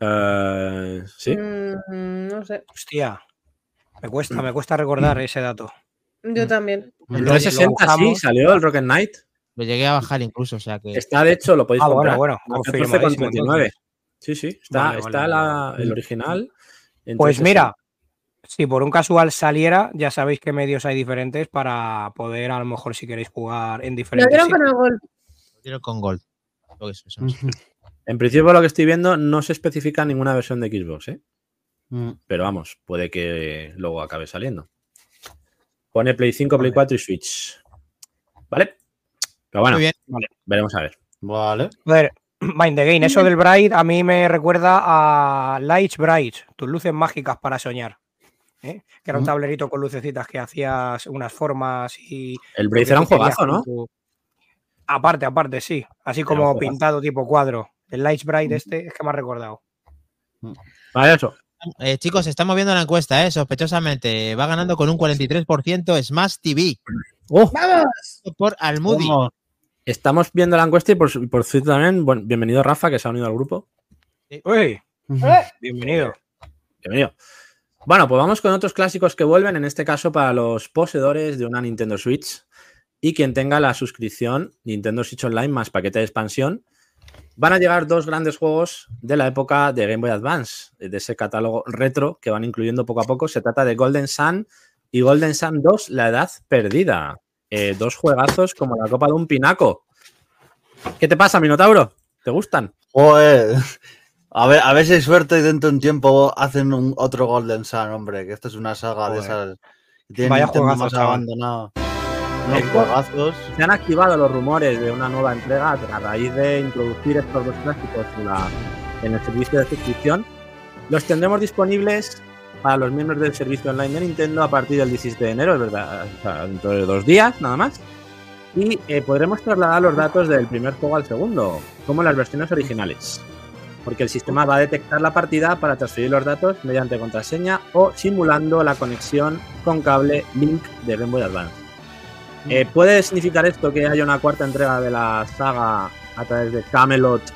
Eh, sí,
Mm, no sé.
Hostia, me cuesta, me cuesta recordar ese dato.
Yo
Mm.
también.
en
Lo-
360 sí salió el Rocket Knight.
Lo llegué a bajar incluso, o sea que.
Está, de hecho, lo podéis
Ah, bueno,
comprar.
bueno,
14,39. Sí, sí, está,
Vale,
está
vale,
la-
vale.
el original.
Pues
360.
mira, si por un casual saliera, ya sabéis qué medios hay diferentes para poder, a lo mejor, si queréis jugar en
Lo
diferentes
vieron
sitios.
con el gol.
Lo quiero con Gold. Lo que es eso, no sé.
En principio, lo que estoy viendo, no se especifica ninguna versión de Xbox, ¿eh?
Mm.
Pero vamos, puede que luego acabe saliendo. Pone Play 5, Play 4 y Switch. ¿Vale? Pero bueno,
Muy bien.
veremos a ver.
Vale.
Joder, Mind the Game, eso del Bright a mí me recuerda a Lights Bright, tus luces mágicas para soñar. ¿eh? Que era un
Mm.
tablerito con lucecitas que hacías unas formas y.
El
que
era un juegazo, ¿no?
tu- Aparte, aparte, sí. Así como pintado tipo cuadro. El Lights Bright este es que me ha recordado.
Vale, eso.
Eh, chicos, se está moviendo la encuesta, ¿eh? Sospechosamente. Va ganando con un 43% Smash TV
¡Oh!
¡Vamos!
por Almudi.
Estamos viendo la encuesta y por, por cierto también, bueno, bienvenido Rafa, que se ha unido al grupo.
Uy, bienvenido.
Bienvenido. Bueno, pues vamos con otros clásicos que vuelven, en este caso para los poseedores de una Nintendo Switch y quien tenga la suscripción Nintendo Switch Online más paquete de expansión. Van a llegar dos grandes juegos de la época de Game Boy Advance, de ese catálogo retro que van incluyendo poco a poco. Se trata de Golden Sun y Golden Sun 2, La Edad Perdida. Eh, dos juegazos como la copa de un pinaco. ¿Qué te pasa, Minotauro? ¿Te gustan?
Joder. A ver, a ver si hay suerte y dentro de un tiempo hacen un, otro Golden Sun, hombre, que esto es una saga de esas. que
Vaya
Nintendo
juegazo,
más
chaval.
Esto-
juegazos.
Se han activado los rumores de una nueva entrega a raíz de introducir estos dos clásicos en, la- en el servicio de suscripción. Los tendremos disponibles para los miembros del servicio online de Nintendo a partir del 17 de enero, es verdad, o sea, dentro de dos días nada más. Y eh, podremos trasladar los datos del primer juego al segundo, como las versiones originales. Porque el sistema va a detectar la partida para transferir los datos mediante contraseña o simulando la conexión con cable Link de Game Boy Advance. Eh, ¿Puede significar esto que haya una cuarta entrega de la saga a través de Camelot eh,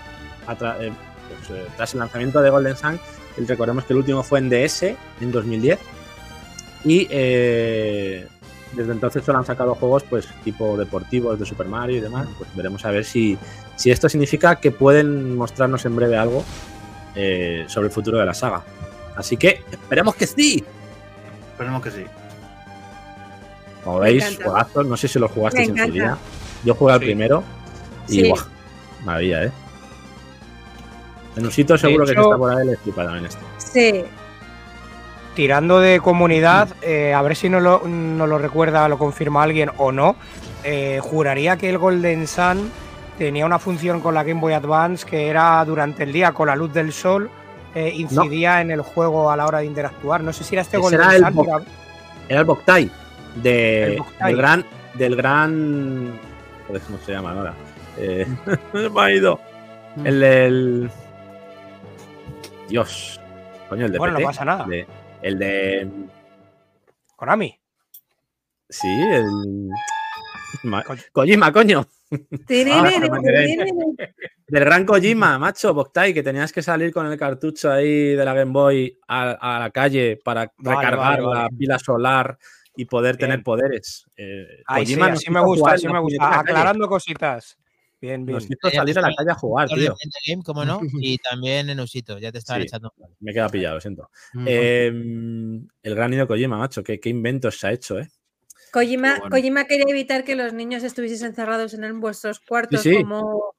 pues, eh, tras el lanzamiento de Golden Sun? Recordemos que el último fue en DS en 2010 y eh, desde entonces solo han sacado juegos pues tipo deportivos de Super Mario y demás. Pues veremos a ver si, si esto significa que pueden mostrarnos en breve algo sobre el futuro de la saga. Así que esperemos que sí.
Esperemos que sí.
Como veis, juegazos, no sé si los jugasteis en su día. Yo jugué al
Sí.
primero y
Sí.
¡buah! maravilla, ¿eh? En un sitio seguro que
hecho-
se está por ahí les flipa también esto.
Sí.
Tirando de comunidad, eh, a ver si nos lo, nos lo recuerda, lo confirma alguien o no. eh, juraría que el Golden Sun tenía una función con la Game Boy Advance que era durante el día con la luz del sol, eh, incidía en el juego a la hora de interactuar. No sé si era este
Ese
Golden
era el
Sun.
bo-
mira,
Era el Boktai de, del gran del gran joder, ¿cómo se llama ahora? Eh, se me ha ido. El del Dios. Coño, el de
Bueno, no pasa nada.
de- el de
Konami.
sí, el Ma- Kojima, coño. Del gran Kojima, macho, Boktai, que tenías que salir con el cartucho ahí de la Game Boy a, a la calle para
Vale,
recargar
vale,
la pila solar y poder
Bien.
tener poderes. Eh,
Ay, sí, así me gusta,
jugar
así me gusta. Aclarando cositas. Bien, bien.
Nos hizo salir a la calle a jugar, tío.
Game, como no, y también en Usito, ya te estaban
Sí.
echando.
Me queda pillado, lo siento. Eh, el gran Hideo Kojima, macho, qué, qué inventos se ha hecho, ¿eh?
Kojima,
bueno.
Kojima quería evitar que los niños estuvieseis encerrados en vuestros cuartos
Sí, sí.
como,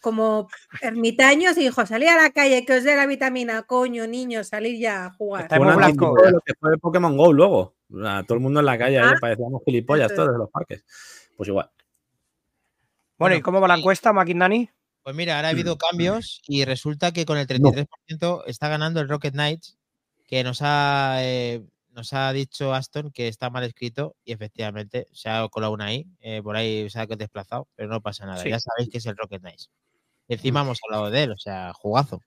como ermitaños y dijo, salid a la calle, que os dé la vitamina, coño, niños, salir ya a jugar.
Está muy
un
blanco.
lo que fue Pokémon Go luego. Sea, todo el mundo en la calle, ahí
Ah,
parecíamos gilipollas todos en los parques. Pues igual.
Bueno, ¿y cómo va la encuesta, Maquindani?
Pues mira, ahora ha habido cambios y resulta que con el 33% está ganando el Rocket Knights, que nos ha, eh, nos ha dicho Aston que está mal escrito y efectivamente se ha colado una I, eh, por ahí se ha desplazado, pero no pasa nada.
Sí.
Ya sabéis que es el Rocket Knights. Y encima hemos hablado de él, o sea, jugazo.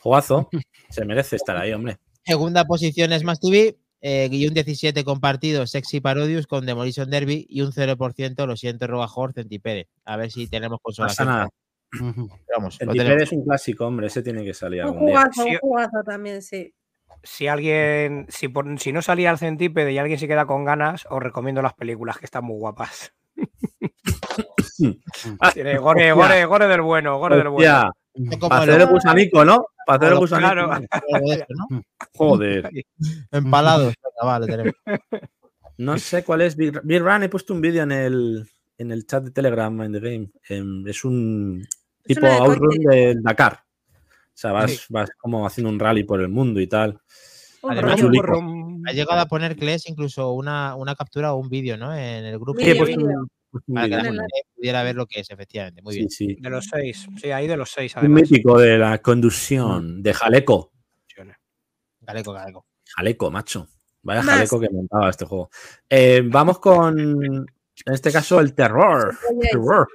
Jugazo. Se merece estar ahí, hombre.
Segunda posición es Más TV eh, y un 17 compartido Sexy Parodius con Demolition Derby y un 0% lo siento Robajor Centipede. A ver si tenemos
No
consola.
pasa nada.
Vamos, tenemos.
es un clásico, hombre. Ese tiene que salir
Un
algún día.
jugazo, un jugazo también, sí.
Si alguien, si, por- si no salía el centípede y alguien se queda con ganas, os recomiendo las películas que están muy guapas. Tiene gore, gore, gore del bueno, gore del bueno.
Para hacer el gusanico, ¿no? Para hacer el gusanico. Joder.
Empalados. Tenemos.
No sé cuál es Big, Big Run. He puesto un vídeo en el, en el chat de Telegram en The Game. Em, es un
Es
tipo
una de
outrun del Dakar. O sea, vas,
Sí.
vas como haciendo un rally por el mundo y tal.
Además. Ha llegado a poner Kles incluso una, una captura o un vídeo, ¿no? En el grupo.
Sí, he puesto un
Para que la gente pudiera ver lo que es, efectivamente. Muy
Sí,
bien.
sí.
De los seis. Sí, ahí de los seis,
Un mítico de la conducción de Jaleco.
Galeco, galeco.
Jaleco, macho. Vaya
Más.
jaleco que montaba este juego. Eh, vamos con, en este caso, el terror. Terror.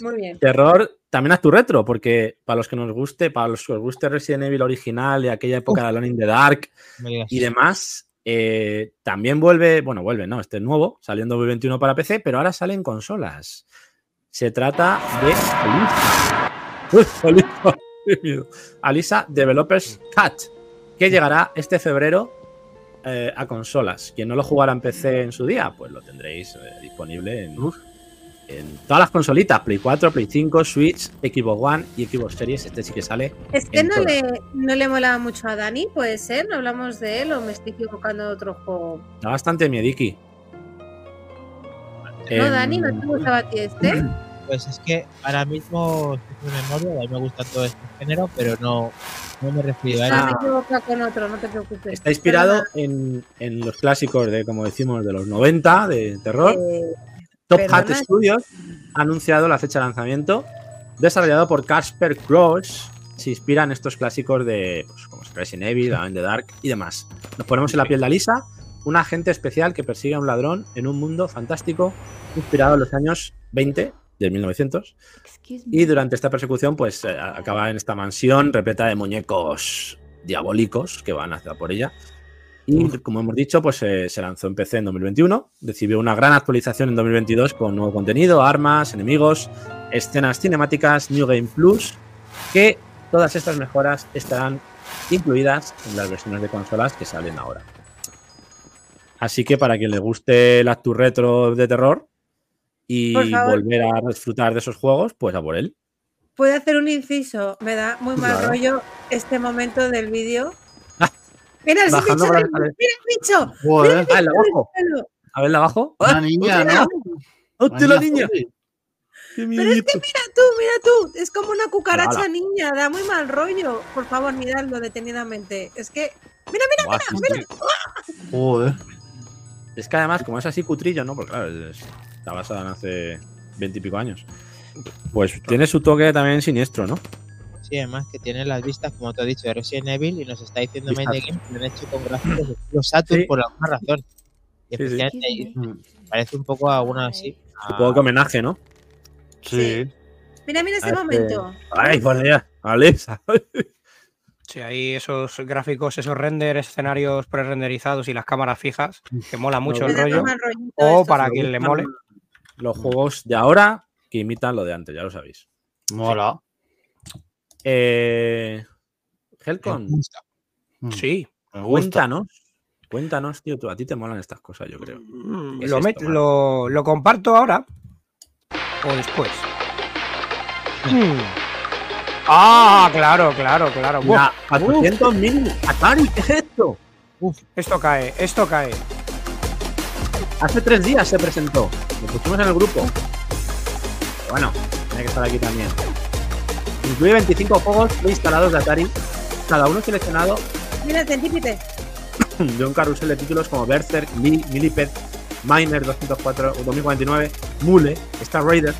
Muy bien.
Terror también a tu retro, porque para los que nos guste, para los que os guste Resident Evil original y aquella época de Alone in the Dark y demás, eh, también vuelve, bueno, vuelve, no, este es nuevo, salió en 2021 para PC, pero ahora sale en consolas. Se trata de Alisa. Developers Cat, que llegará este febrero eh, a consolas. Quien no lo jugara en PC en su día, pues lo tendréis eh, disponible en, en todas las consolitas, Play 4, Play 5, Switch, Xbox One y Xbox Series. Este sí que sale.
Es que no le, no le molaba mucho a Dani, puede ser, no hablamos de él o me estoy equivocando de otro juego.
Da bastante miediki.
No,
Em,
Dani, ¿no te gustaba a ti este?
Pues es que ahora mismo estoy de memoria, a mí me gusta todo este género, pero no, no me refiero a
Ah.
me equivoco con otro, no te preocupes.
Está inspirado en, en los clásicos de, como decimos, de los 90 de terror.
Eh,
Top Hat. Studios ha anunciado la fecha de lanzamiento. Desarrollado por Casper Cross. Se inspira en estos clásicos de, pues, como Resident Evil, the Dark y demás. Nos ponemos en la piel de Alisa, un agente especial que persigue a un ladrón en un mundo fantástico inspirado en los años 20 de 1900 y durante esta persecución pues eh, acaba en esta mansión repleta de muñecos diabólicos que van hacia por ella y como hemos dicho pues eh, se lanzó en PC en 2021 recibió una gran actualización en 2022 con nuevo contenido armas enemigos escenas cinemáticas New Game Plus que todas estas mejoras estarán incluidas en las versiones de consolas que salen ahora así que para quien le guste el Actu Retro de terror y volver a disfrutar de esos juegos, pues a por él.
¿Puedo hacer un inciso? Me da muy mal
Claro.
rollo este momento del vídeo.
Ah,
Mira el
bajando
bicho, mira el bicho.
Joder,
Ah, el.
Míralo.
A abajo.
una niña, ¿no?
¡Hostia, la niña!
zombie.
¡Qué
Pero es que mira tú, mira tú. Es como una cucaracha niña. Da muy mal rollo. Por favor, miradlo detenidamente. Es que.
Buah, sí, sí.
Joder.
Es que además, como es así cutrillo, ¿no? Porque claro, es- está basada en hace veintipico años. Pues tiene su toque también siniestro, ¿no?
Sí, además que tiene las vistas, como te he dicho, de Resident Evil y nos está diciendo Mind. Game que lo han hecho con gráficos de estilo Saturn
Sí.
por alguna razón. Y
Sí, sí.
efectivamente ahí parece un poco a una así. a-
Supongo que homenaje, ¿no?
Sí.
Mira, mira ese
Este-
momento.
¡Ay, por Dios! Alexa.
Sí, ahí esos gráficos, esos renders, escenarios pre-renderizados y las cámaras fijas, que mola mucho el rollo. O para quien le mole.
Los juegos de ahora que imitan lo de antes, ya lo sabéis.
Mola.
Eh... Helcon,
Mm,
Sí.
Cuéntanos. Cuéntanos, tío, tú, a ti te molan estas cosas, yo creo.
Mm,
¿Qué es
Lo,
esto,
met-
man?
lo, lo comparto ahora o después. Mm. Ah, claro, claro, claro. Buah,
Mira, 400 mil. Atari, ¿qué es esto?
esto cae, esto cae.
Hace tres días se presentó. Lo pusimos en el grupo. Bueno, tiene que estar aquí también. Incluye 25 juegos preinstalados de Atari, cada uno seleccionado
Mira el centípede.
de un carrusel de títulos como Berserk, Lee, Millipede, Miner 204, 2049, Mule, Star Raiders.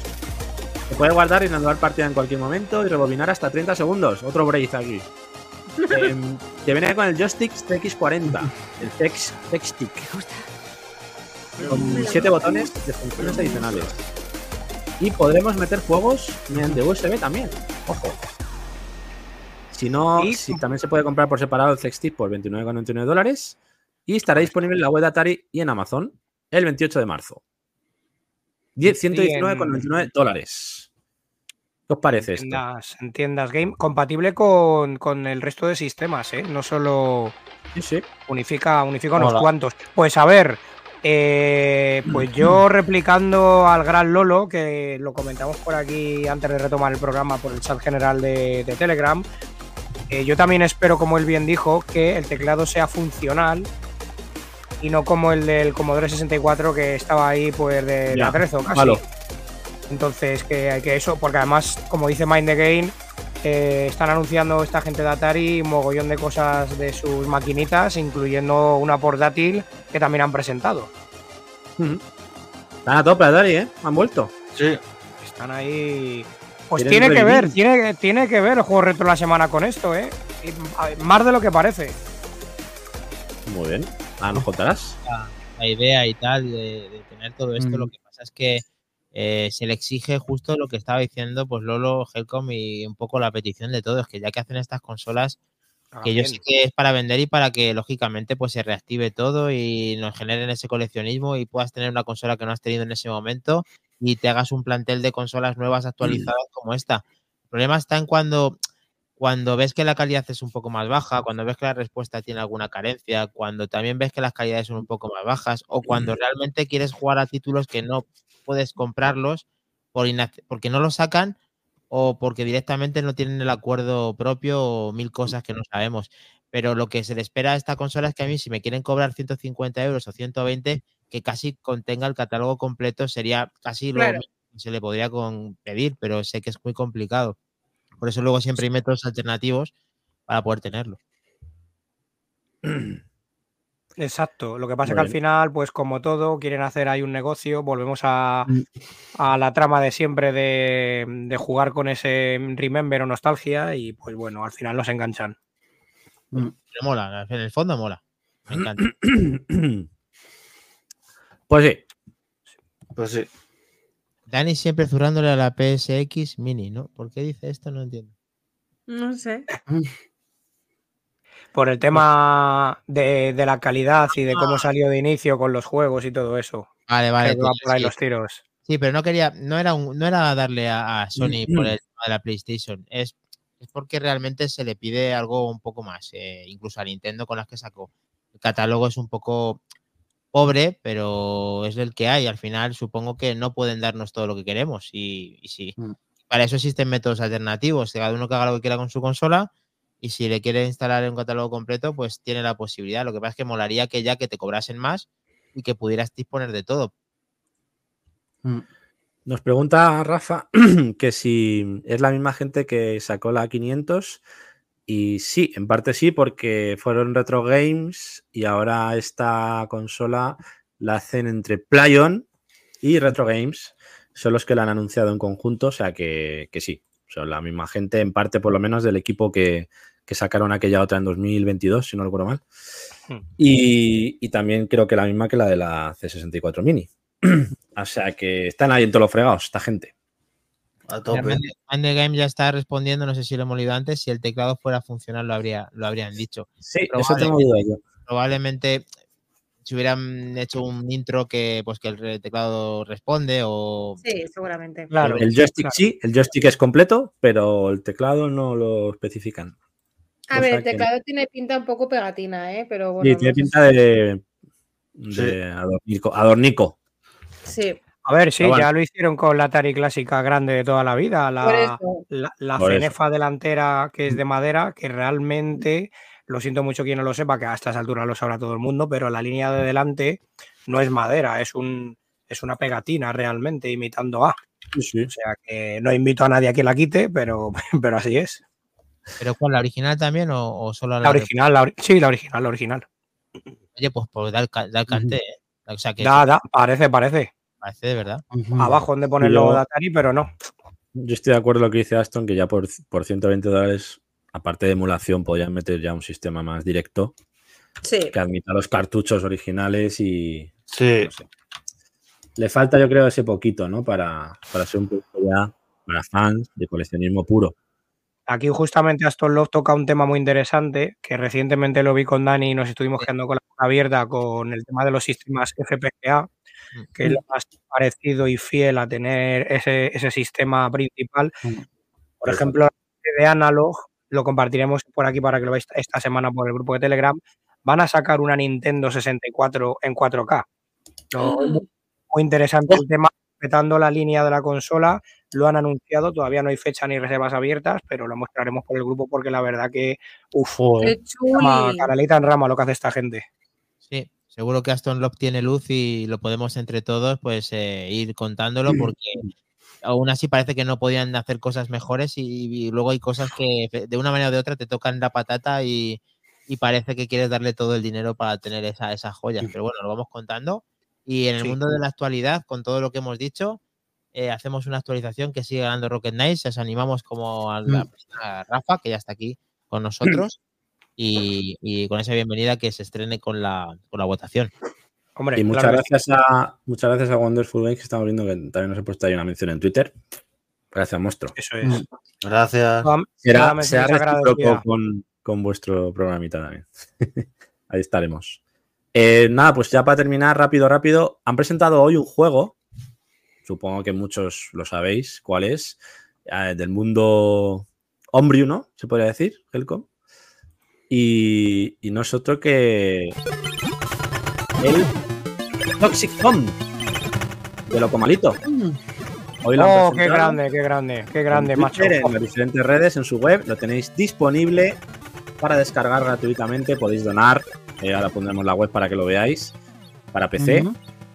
Se puede guardar y anular partida en cualquier momento y rebobinar hasta 30 segundos. Otro Brace aquí. Em, que viene con el joystick TX40, el Tex, Textick. Con 7 botones de funciones adicionales. Y podremos meter juegos mediante USB también. Ojo. Si no,
Y-
si también se puede comprar por separado el Textick por 29,99 dólares. Y estará disponible en la web de Atari y en Amazon el 28 de marzo. 10, 119,99 dólares. ¿Qué os parece esto?
Entiendas, entiendas game compatible con, con el resto de sistemas, ¿eh? No solo
Sí, sí.
unifica, unifica unos cuantos. Pues a ver, eh, pues yo replicando al gran Lolo, que lo comentamos por aquí antes de retomar el programa por el chat general de, de Telegram, eh, yo también espero, como él bien dijo, que el teclado sea funcional y no como el del Commodore 64 que estaba ahí pues de atrezo casi.
malo.
Entonces, que, que eso, porque además, como dice Mind the Game, eh, están anunciando esta gente de Atari un mogollón de cosas de sus maquinitas, incluyendo una portátil que también han presentado.
Están a tope, Atari, ¿eh? Han vuelto.
Sí.
Están ahí. Pues tiene que ver, tiene, tiene que ver el juego retro la semana con esto, ¿eh? Más de lo que parece.
Muy bien. Ah, nos contarás.
la idea y tal de, de tener todo esto.
Mm.
Lo que pasa es que eh, se le exige justo lo que estaba diciendo pues Lolo, Helcom y un poco la petición de todos, que ya que hacen estas consolas, que yo sé que es para vender y para que lógicamente pues se reactive todo y nos generen ese coleccionismo y puedas tener una consola que no has tenido en ese momento y te hagas un plantel de consolas nuevas actualizadas como esta. El problema está en cuando cuando ves que la calidad es un poco más baja, cuando ves que la respuesta tiene alguna carencia, cuando también ves que las calidades son un poco más bajas o cuando realmente quieres jugar a títulos que no puedes comprarlos por porque no los sacan o porque directamente no tienen el acuerdo propio o mil cosas que no sabemos. Pero lo que se le espera a esta consola es que a mí, si me quieren cobrar 150 euros o 120, que casi contenga el catálogo completo, sería casi lo
Claro.
mínimo que se le podría con- pedir, pero sé que es muy complicado. Por eso luego siempre hay métodos alternativos para poder tenerlo.
Exacto. Lo que pasa es que al final, pues como todo, quieren hacer ahí un negocio. Volvemos a,
Mm.
a la trama de siempre de, de jugar con ese remember o nostalgia y pues bueno, al final nos enganchan.
Mm.
Pero mola, en el fondo mola. Me encanta.
Pues sí.
Pues sí.
Dani siempre zurrándole a la PSX Mini, ¿no? ¿Por qué dice esto? No entiendo.
No sé.
Por el tema de, de la calidad y de cómo salió de inicio con los juegos y todo eso.
Vale, vale.
que va
tío,
por ahí
sí.
los tiros.
Sí, pero no quería, no era un, no era darle a, a Sony por el tema de la PlayStation. Es, es porque realmente se le pide algo un poco más. eh, incluso a Nintendo con las que sacó. El catálogo es un poco pobre, pero es el que hay. Al final supongo que no pueden darnos todo lo que queremos. Y, y sí.
Mm.
Para eso existen métodos alternativos. Cada uno que haga lo que quiera con su consola. Y si le quiere instalar un catálogo completo, pues tiene la posibilidad. Lo que pasa es que molaría que ya que te cobrasen más y que pudieras disponer de todo.
Mm.
Nos pregunta Rafa que si es la misma gente que sacó la 500 y sí, en parte sí, porque fueron Retro Games y ahora esta consola la hacen entre Playon y Retro Games. Son los que la han anunciado en conjunto, o sea que, que sí, son la misma gente, en parte por lo menos del equipo que, que sacaron aquella otra en 2022, si no recuerdo mal.
Hmm.
Y, y también creo que la misma que la de la C64 Mini. o sea que están ahí en todos los fregados, esta gente.
A tope.
Game ya está respondiendo, no sé si lo hemos leído antes, si el teclado fuera a funcionar lo, habría, lo habrían dicho.
Sí, eso tengo duda yo.
Probablemente si hubieran hecho un intro que pues que el teclado responde o
Sí, seguramente.
Claro.
el joystick
claro.
sí, el joystick es completo, pero el teclado no lo especifican.
A ver, el
que-
teclado tiene pinta un poco pegatina, ¿eh? Pero bueno.
Sí, tiene pinta de, de adornico, adornico.
Sí,
A ver, sí,
bueno.
ya lo hicieron con la Atari clásica grande de toda la vida, la, la, la
Por eso.
cenefa delantera que es de madera, que realmente, lo siento mucho quien no lo sepa, que a estas alturas lo sabrá todo el mundo, pero la línea de delante no es madera, es un es una pegatina realmente imitando A.
Sí, sí.
O sea que no invito a nadie a que la quite, pero, pero así es.
Pero ¿cuál? ¿La original también o, o solo la,
La original, la ori- sí, la original, la original.
Oye, pues, pues da el, ca- da el cante, ¿eh? O sea que
Da, da, parece, parece.
parece de verdad.
Abajo donde pone el logo
Yo-
de Atari, pero no.
Yo estoy de acuerdo con lo que dice Aston, que ya por, por 120 dólares, aparte de emulación, podrían meter ya un sistema más directo
Sí.
que admita los cartuchos originales y
Sí.
no sé. Le falta, yo creo, ese poquito, ¿no? Para, para ser un producto ya para fans de coleccionismo puro.
Aquí justamente Aston Love toca un tema muy interesante, que recientemente lo vi con Dani y nos estuvimos quedando con la boca abierta con el tema de los sistemas FPGA, que es lo más parecido y fiel a tener ese, ese sistema principal.
Mm.
Por ejemplo, de Analog, lo compartiremos por aquí para que lo veáis esta semana por el grupo de Telegram, van a sacar una Nintendo 64 en 4K. Lo- muy, muy interesante el tema, respetando la línea de la consola, lo han anunciado, todavía no hay fecha ni reservas abiertas, pero lo mostraremos por el grupo porque la verdad que, uff,
Qué chuli.
canalita en rama lo que hace esta gente.
Sí, seguro que Aston Love tiene luz y lo podemos entre todos pues eh, ir contándolo porque aún así parece que no podían hacer cosas mejores y, y luego hay cosas que de una manera o de otra te tocan la patata y, y parece que quieres darle todo el dinero para tener esa, esas joyas. Pero bueno, lo vamos contando. Y en el
Sí.
mundo de la actualidad, con todo lo que hemos dicho, eh, hacemos una actualización que sigue ganando Rocket Knights. Os animamos como a, la- a Rafa, que ya está aquí con nosotros. Y, y con esa bienvenida que se estrene con la, con la votación.
Hombre,
Y muchas
claro que sí.
gracias a muchas gracias a Wonderful Games que estamos viendo que también nos ha puesto ahí una mención en Twitter. Gracias, monstruo.
Eso es.
Gracias.
Toda-
Será, será recíproco con, con vuestro programita también. Ahí estaremos. Eh, nada, pues ya para terminar, rápido, rápido. Han presentado hoy un juego. Supongo que muchos lo sabéis cuál es. eh, del mundo Hombriu, ¿no? Se podría decir, Helcom. Y, y no es otro que. El Toxic Home. De Loco Malito. Hoy lo
Oh, qué grande, qué grande, qué grande,
en
macho.
Twitter, en las diferentes redes, en su web, lo tenéis disponible para descargar gratuitamente. Podéis donar, eh, ahora pondremos la web para que lo veáis, para PC.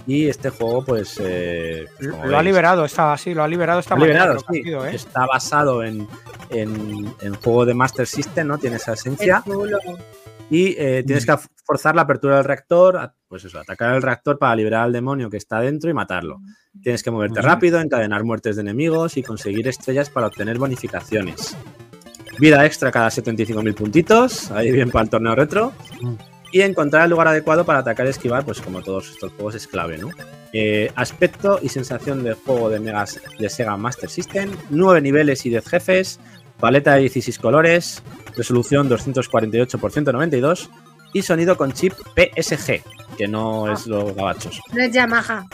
Y este juego, pues. eh, pues,
Lo ha liberado, está sí, lo ha liberado esta mañana,
liberado, sí.
sido, ¿eh?
Está basado en, en, en juego de Master System, ¿no? Tiene esa esencia. Y eh, tienes que forzar la apertura del reactor, pues eso, atacar el reactor para liberar al demonio que está dentro y matarlo. Tienes que moverte rápido, encadenar muertes de enemigos y conseguir estrellas para obtener bonificaciones. vida extra cada 75.000 puntitos, ahí bien para el torneo retro. Y encontrar el lugar adecuado para atacar y esquivar, pues como todos estos juegos es clave, ¿no? Eh, aspecto y sensación del juego de, Megas, de Sega Master System, 9 niveles y 10 jefes, paleta de 16 colores, resolución 248 x 192 y sonido con chip PSG, que no es los gabachos.
No es Yamaha.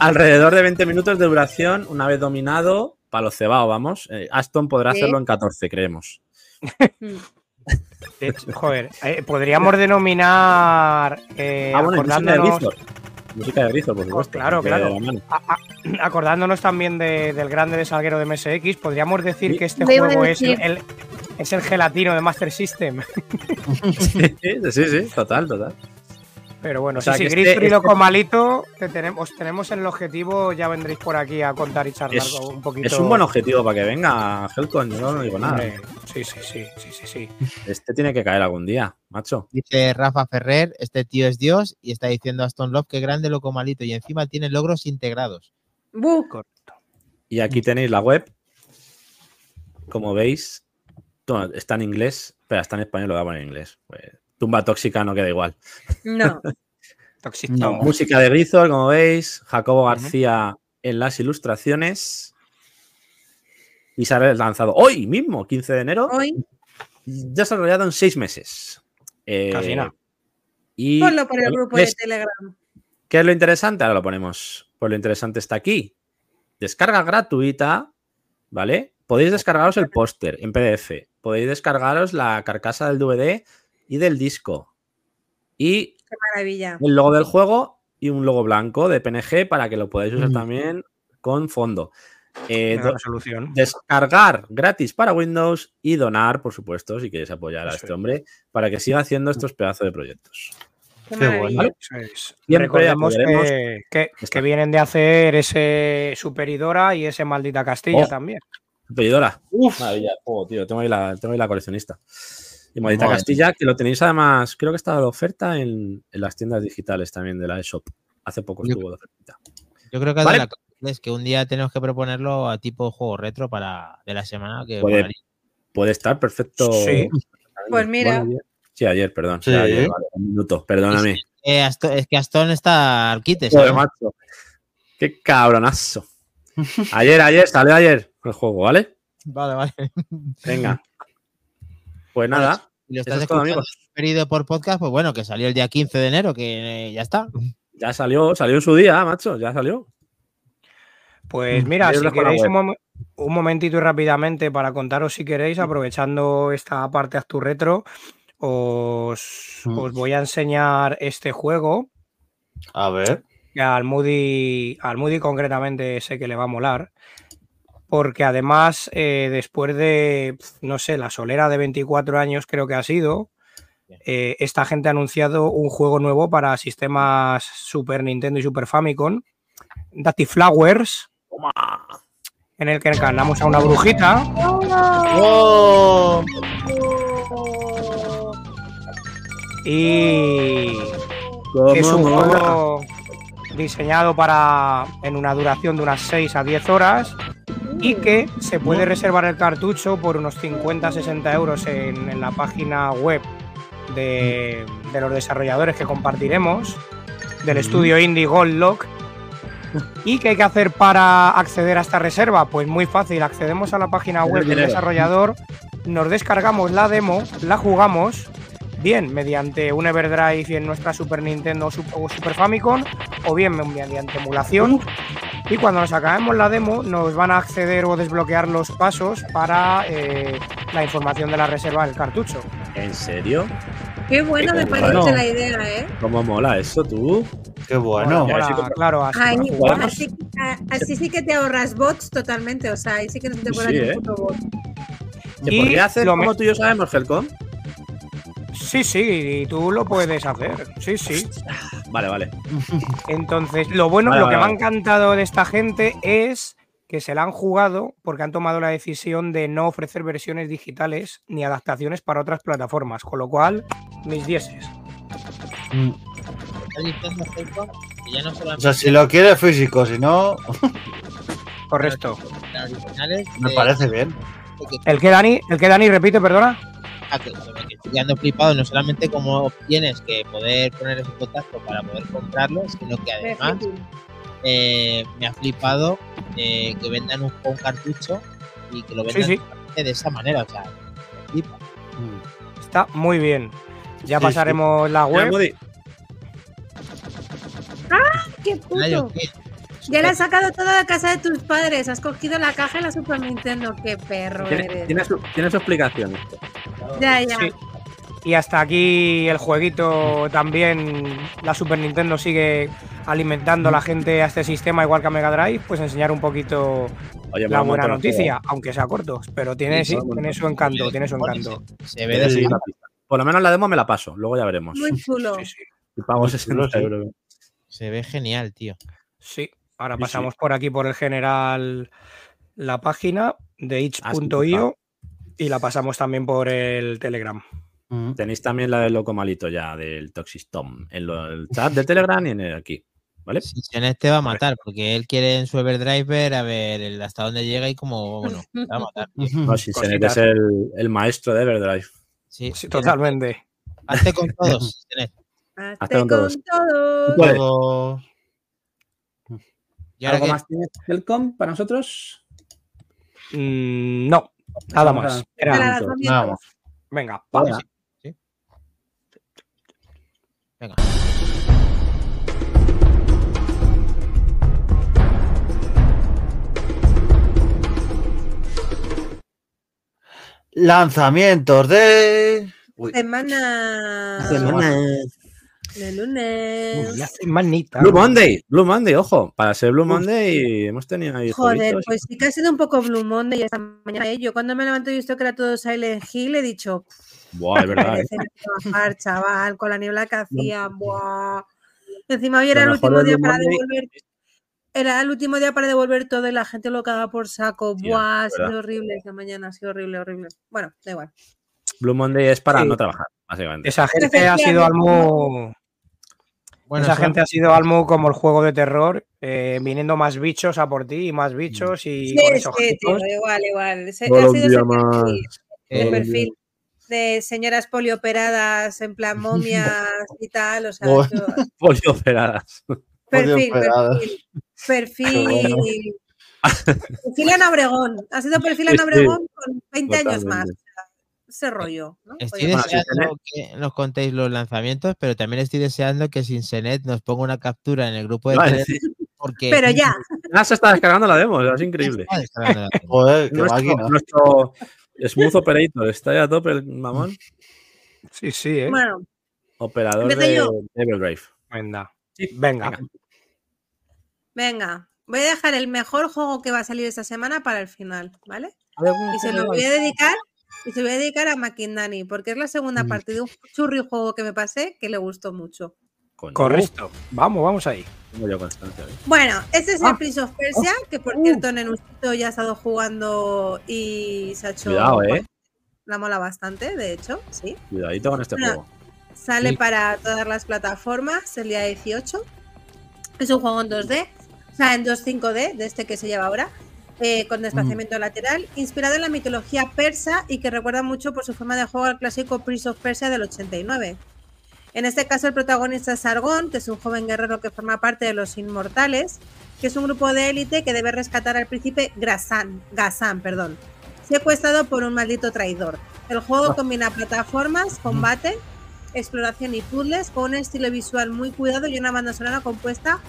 Alrededor de 20 minutos de duración, una vez dominado, para los cebao, vamos. Eh, Aston podrá
Sí.
hacerlo en 14, creemos.
De hecho, joder, eh, podríamos denominar. eh,
ah, bueno, y música de
acordándonos,
Rizor. Música de Rizor, por supuesto.
claro,
que
claro. a- a- acordándonos también de- del grande de Salguero de MSX, podríamos decir
Sí.
que este juego es el, es el gelatino de Master System.
sí, sí, sí, total, total.
Pero bueno,
O sea,
sí, sí, Gris
este- este-
Loco Malito, te tenemos, tenemos en el objetivo, ya vendréis por aquí a contar y charlar
Es,
un poquito.
es un buen objetivo para que venga Helcon, yo no digo nada.
Sí, sí, sí, sí, sí, sí.
Este tiene que caer algún día, macho.
Dice Rafa Ferrer, este tío es Dios y está diciendo Aston Love que grande loco malito y encima tiene logros integrados.
Bu.
Y aquí tenéis la web. Como veis, está en inglés, pero está en español, lo voy a poner en inglés. Pues, tumba tóxica no queda igual.
No.
No.
Música de Grizor, como veis. Jacobo García en las ilustraciones. Y se ha lanzado hoy mismo, 15 de enero.
Hoy,
Desarrollado en seis meses. Eh,
Casi nada.
Y
ponlo por el grupo de Telegram.
¿Qué es lo interesante? Ahora lo ponemos. Pues lo interesante está aquí. Descarga gratuita, ¿vale? Podéis descargaros el póster en PDF. Podéis descargaros la carcasa del DVD y del disco. Y
Qué maravilla.
el logo del juego y un logo blanco de PNG para que lo podáis usar
Mm.
también con fondo. Eh,
resolución.
descargar gratis para Windows y donar, por supuesto, si queréis apoyar a
Eso
este
es.
hombre para que siga haciendo estos pedazos de proyectos.
Qué
bueno.
Eso es. Recordemos que, que- vienen de hacer ese Superidora y ese Maldita Castilla
Oh.
también.
Pedidora.
Uf.
Maravilla, juego, tío. Tengo ahí la, tengo ahí la coleccionista. Y Maldita
Madre
Castilla, que lo tenéis además, creo que estaba de oferta en, en las tiendas digitales también de la eShop. Hace poco
Yo-
estuvo de oferta.
Yo creo que
Vale.
de la es que un día tenemos que proponerlo a tipo juego retro para de la semana que
Puede-. Puede estar perfecto.
Sí.
Pues mira.
Bueno, ayer- sí, ayer, perdón.
Sí.
Sí, ayer, vale, un minuto, perdóname.
Eh, Asto- es que Aston está al quite.
Joder. Qué cabronazo. Ayer, ayer, salió ayer el juego, ¿vale?
Vale, vale.
Venga. Pues nada,
Si lo estás escuchando por podcast, pues bueno, que salió el día 15 de enero, que eh, ya está.
Ya salió, salió en su día, macho, ya salió.
Pues mira, si queréis un, mom- un momentito y rápidamente para contaros si queréis, aprovechando esta parte Actu Retro, os,
Mm.
os voy a enseñar este juego.
A ver.
que al Moody, al Moody concretamente sé que le va a molar. Porque además, eh, después de, no sé, la solera de 24 años creo que ha sido, eh, esta gente ha anunciado un juego nuevo para sistemas Super Nintendo y Super Famicom, Dati Flowers, en el que encarnamos a una brujita.
¡Oh!
y es un juego diseñado para en una duración de unas 6 a 10 horas y que se puede reservar el cartucho por unos 50-60 euros en, en la página web de, de los desarrolladores que compartiremos del estudio indie Gold Lock. ¿Y qué hay que hacer para acceder a esta reserva? Pues muy fácil, accedemos a la página web del desarrollador, nos descargamos la demo, la jugamos, bien mediante un Everdrive y en nuestra Super Nintendo o Super Famicom, o bien mediante emulación. Y cuando nos acabemos la demo, nos van a acceder o desbloquear los pasos para eh, la información de la reserva del cartucho.
¿En serio?
Qué bueno me parece
bueno.
la idea, ¿eh?
¿Cómo mola eso, tú?
Qué bueno.
Mola,
ya, sí,
mola, claro, así
así, así sí que te ahorras bots totalmente, o sea, ahí sí que no te
Sí,
pones
sí,
un
¿eh?
puto bot.
¿Se
Y
podría hacer
lo
como
me-
tú y yo sabemos, Helcom?
Sí, sí, y tú lo puedes hacer. Sí, sí.
Vale, vale.
Entonces, lo bueno,
Vale,
lo que
vale,
me ha encantado de esta gente es que se la han jugado porque han tomado la decisión de no ofrecer versiones digitales ni adaptaciones para otras plataformas, con lo cual, mis dieces.
Mm. O sea, si lo quieres físico, si no,
Correcto.
me parece bien.
¿El que Dani? ¿El que Dani repite, perdona?
Ah, que, flipado, no solamente como tienes que poder poner ese contacto para poder comprarlo, sino que además eh, me ha flipado eh, que vendan un, un cartucho y que lo vendan
sí.
de esa manera, o sea, me flipa.
Está muy bien. Ya
Sí,
pasaremos la web.
Moody,
¡Qué puto! Ya le has sacado toda la casa de tus padres. Has cogido la caja de la Super Nintendo. ¡Qué perro
tiene,
eres!
tiene su, tiene su explicación.
Ya, ya.
Sí. Y hasta aquí el jueguito también. La Super Nintendo sigue alimentando a la gente a este sistema, igual que a Mega Drive. Pues enseñar un poquito
Oye,
la buena
el
noticia, aunque sea corto. Pero tiene,
Sí,
tiene su encanto, tiene su encanto.
Se ve de
pista. Por lo menos la demo me la paso, luego ya veremos.
Muy chulo.
Sí, sí.
Y pago
Muy
60
chulo, sí.
euros.
Se ve genial, tío.
Sí, ahora
Sí,
pasamos por aquí por el general la página de itch.io y la pasamos también por el Telegram.
Mm.
Tenéis también la del loco malito ya, del Toxic Tom, en lo- el chat de Telegram y en el aquí. ¿Vale?
Sinsenet te va a matar, porque él quiere en su Everdriver a ver el- hasta dónde llega y cómo, bueno, te va a matar.
No, Sinsenet
Cositas.
es el, el maestro de Everdrive.
Sí,
Sí, totalmente.
Hazte con todos, Sinsenet.
Hazte
con todos.
todos.
Y ahora
¿Algo
que-
más tienes Telcom para nosotros?
Mm, no, nada más. Era- venga,
Vale.
vamos.
Venga.
Lanzamientos de. Uy.
Semana
Semana.
de lunes.
La semanita.
Blue Monday, Blue Monday, ojo, para ser Blue Monday hemos tenido ahí
Joder, pues sí que ha sido un poco Blue Monday esta mañana. ¿eh? Yo cuando me levanto y he visto que era todo Silent Hill, he dicho,
Buah, es verdad. ¿eh?
trabajar, chaval, con la niebla que hacía. Buah. Encima hoy era el último día para devolver. Era el último día para devolver todo y la gente lo cagaba por saco. Buah, ha sido horrible esta mañana, ha sido horrible, horrible. Bueno, da igual.
Blue Monday es para
Sí.
no trabajar, básicamente.
Esa gente ha sido Almu.
Bueno,
esa gente ha sido Almu como el juego de terror, eh, viniendo más bichos a por ti y más bichos y
Sí,
con
sí,
esos
tío,
gestos.
igual, igual.
Todos
ha sido ese perfil, de
eh,
perfil de señoras polioperadas en plan momias y tal, o sea, yo-
Polio operadas.
perfil,
Polioperadas.
perfil,
bueno.
perfil, perfil Ana Obregón, ha sido perfil
sí.
Obregón con 20 años más, ese rollo, ¿no?
Estoy
Oye,
deseando que nos contéis los lanzamientos, pero también estoy deseando que Sinsenet nos ponga una captura en el grupo de Telegram.
decir,
Porque
pero ya,
Ya se está descargando la demo, es increíble.
Joder, qué
Nuestro,
máquina.
nuestro Smooth Operator está ya a tope, el mamón.
Sí, sí, ¿eh?
bueno,
Operador de
yo.
de Everdrive.
Venga.
Sí,
Venga.
venga.
voy a dejar el mejor juego que va a salir esta semana para el final, ¿vale? Y se lo voy a dedicar, y se lo voy a dedicar a Makindani, porque es la segunda
Mm.
parte de un churri juego que me pasé que le gustó mucho.
Correcto. Vamos, vamos ahí.
Tengo yo constancia. ¿eh?
Bueno, este es
Ah.
el Prince of Persia, que por cierto Nenusito ya ha estado jugando y se ha hecho.
Cuidado, eh.
La mola bastante, de hecho, sí.
Cuidadito con este
Bueno,
juego.
Sale
Sí.
para todas las plataformas el día 18. Es un juego en 2D, o sea, en 2.5D, de este que se lleva ahora, eh, con desplazamiento lateral, inspirado en la mitología persa y que recuerda mucho por su forma de juego al clásico Prince of Persia del 89. En este caso, el protagonista es Sargón, que es un joven guerrero que forma parte de los Inmortales, que es un grupo de élite que debe rescatar al príncipe Grasan, Gazan, perdón, secuestrado por un maldito traidor. El juego combina plataformas, combate, exploración y puzzles con un estilo visual muy cuidado y una banda sonora compuesta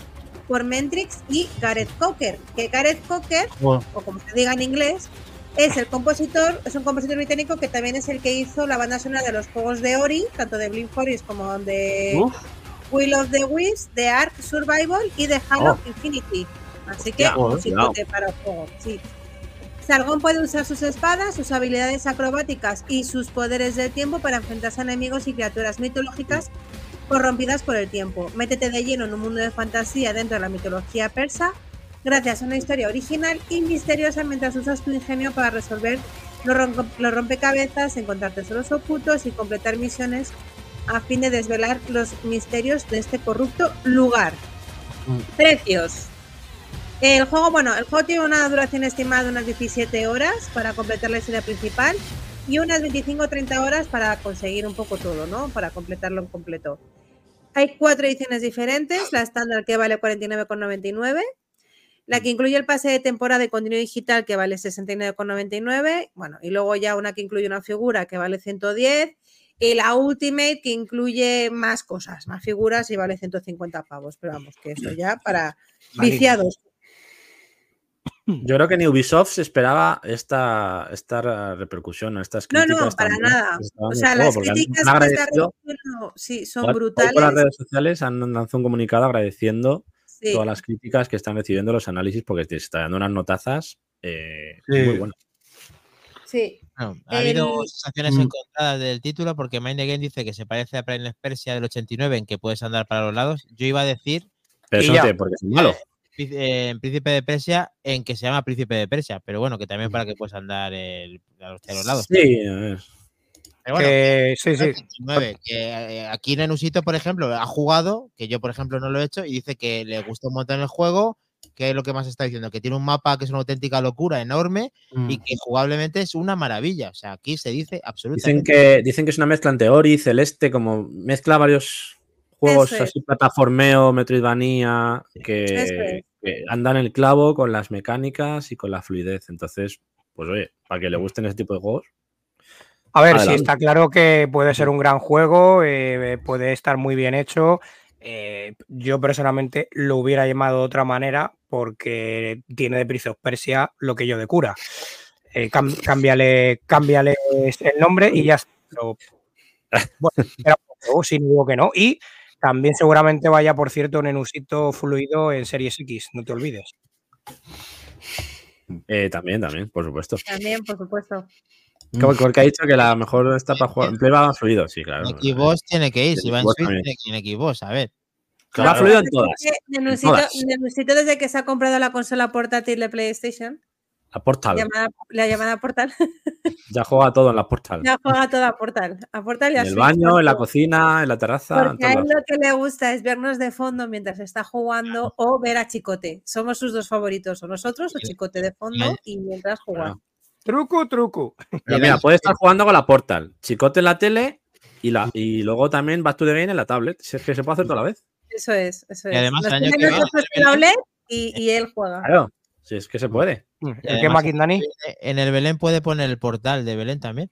por Mentrix y Gareth Cocker, que Gareth Cocker,
Bueno,
o como se diga en inglés, es el compositor, es un compositor británico que también es el que hizo la banda sonora de los juegos de Ori, tanto de Blink Forest como de
uf,
Will of the Wisps, de Ark Survival y de Halo
Oh.
Infinity. Así que chicote para el juego, sí. Sargón puede usar sus espadas, sus habilidades acrobáticas y sus poderes del tiempo para enfrentarse a enemigos y criaturas mitológicas corrompidas por el tiempo. Métete de lleno en un mundo de fantasía dentro de la mitología persa, gracias a una historia original y misteriosa mientras usas tu ingenio para resolver los, rompecabezas, encontrar tesoros ocultos y completar misiones a fin de desvelar los misterios de este corrupto lugar.
Mm.
Precios. El juego, bueno, el juego tiene una duración estimada de unas 17 horas para completar la historia principal y unas 25 o 30 horas para conseguir un poco todo, ¿no? Para completarlo en completo. Hay cuatro ediciones diferentes, la estándar que vale 49,99, la que incluye el pase de temporada y contenido digital que vale 69,99, bueno, y luego ya una que incluye una figura que vale 110 y la Ultimate que incluye más cosas, más figuras y vale 150 pavos, pero vamos, que eso ya para viciados.
Yo creo que ni Ubisoft se esperaba esta, esta repercusión, estas
No,
críticas.
no, para
tan buenas
nada. O sea, las críticas que está sí, son brutales.
por las redes sociales han lanzado un comunicado agradeciendo
sí.
todas las críticas que están recibiendo los análisis porque te está dando unas notazas eh,
Sí.
muy buenas.
sí.
Bueno, ha habido
El-
sensaciones
Mm.
encontradas del título porque Mind the Game dice que se parece a Prince of Persia del 89 en que puedes andar para los lados. Yo iba a decir
Pero eso no porque es malo.
Pri- eh, en Príncipe de Persia en que se llama Príncipe de Persia, pero bueno, que también para que puedas andar el- a los, a los lados.
Sí, a ver.
Bueno,
Que- sí, sí.
89, que eh, aquí Nenusito, por ejemplo, ha jugado, que yo, por ejemplo, no lo he hecho, y dice que le gustó un montón el juego, que es lo que más está diciendo, que tiene un mapa que es una auténtica locura, enorme,
Mm.
y que jugablemente es una maravilla. O sea, aquí se dice
Dicen
absolutamente.
que, dicen que es una mezcla entre Ori, Celeste, como mezcla varios juegos
es.
así, plataformeo, Metroidvania, que,
es.
que andan el clavo con las mecánicas y con la fluidez. Entonces, pues oye, para que le gusten ese tipo de juegos.
A ver, sí, está claro que puede ser un gran juego, eh, puede estar muy bien hecho. Eh, yo personalmente lo hubiera llamado de otra manera porque tiene de Prince of Persia lo que yo de cura. Eh, cam- cámbiale, cámbiale el nombre y ya está. Pero, bueno, era un juego, sí, no digo que no. Y también seguramente vaya, por cierto, un enusito fluido en Series X, no te olvides.
Eh, también, también, por supuesto.
También, por supuesto.
Como porque ha dicho que la mejor está para jugar. En Play va fluido, sí, claro.
En Xbox tiene que ir, si va en Switch,
también.
tiene que ir en Xbox, a ver.
Va
Claro.
fluido en todas.
Nenusito, desde que se ha comprado la consola portátil de PlayStation,
La Portal.
llamada, la llamada Portal,
Ya juega todo en la Portal.
ya juega toda a Portal. A Portal y a
En el
Switch,
baño, en la cocina, en la terraza.
Porque a él lo que le gusta es vernos de fondo mientras está jugando o ver a Chicote. Somos sus dos favoritos, o nosotros o Chicote de fondo y mientras.
Claro.
Truco, truco.
Pero mira, puede estar jugando con la Portal, Chicote en la tele y, la, y luego también Back to the Game en la tablet. Si es que se puede hacer toda la vez.
Eso es, eso
Y
es.
además,
Nos
el año que
en y, y él juega.
Claro, si es que se puede.
¿El
Y
qué,
además,
Maquin Dani?
En el Belén puede poner el portal de Belén también.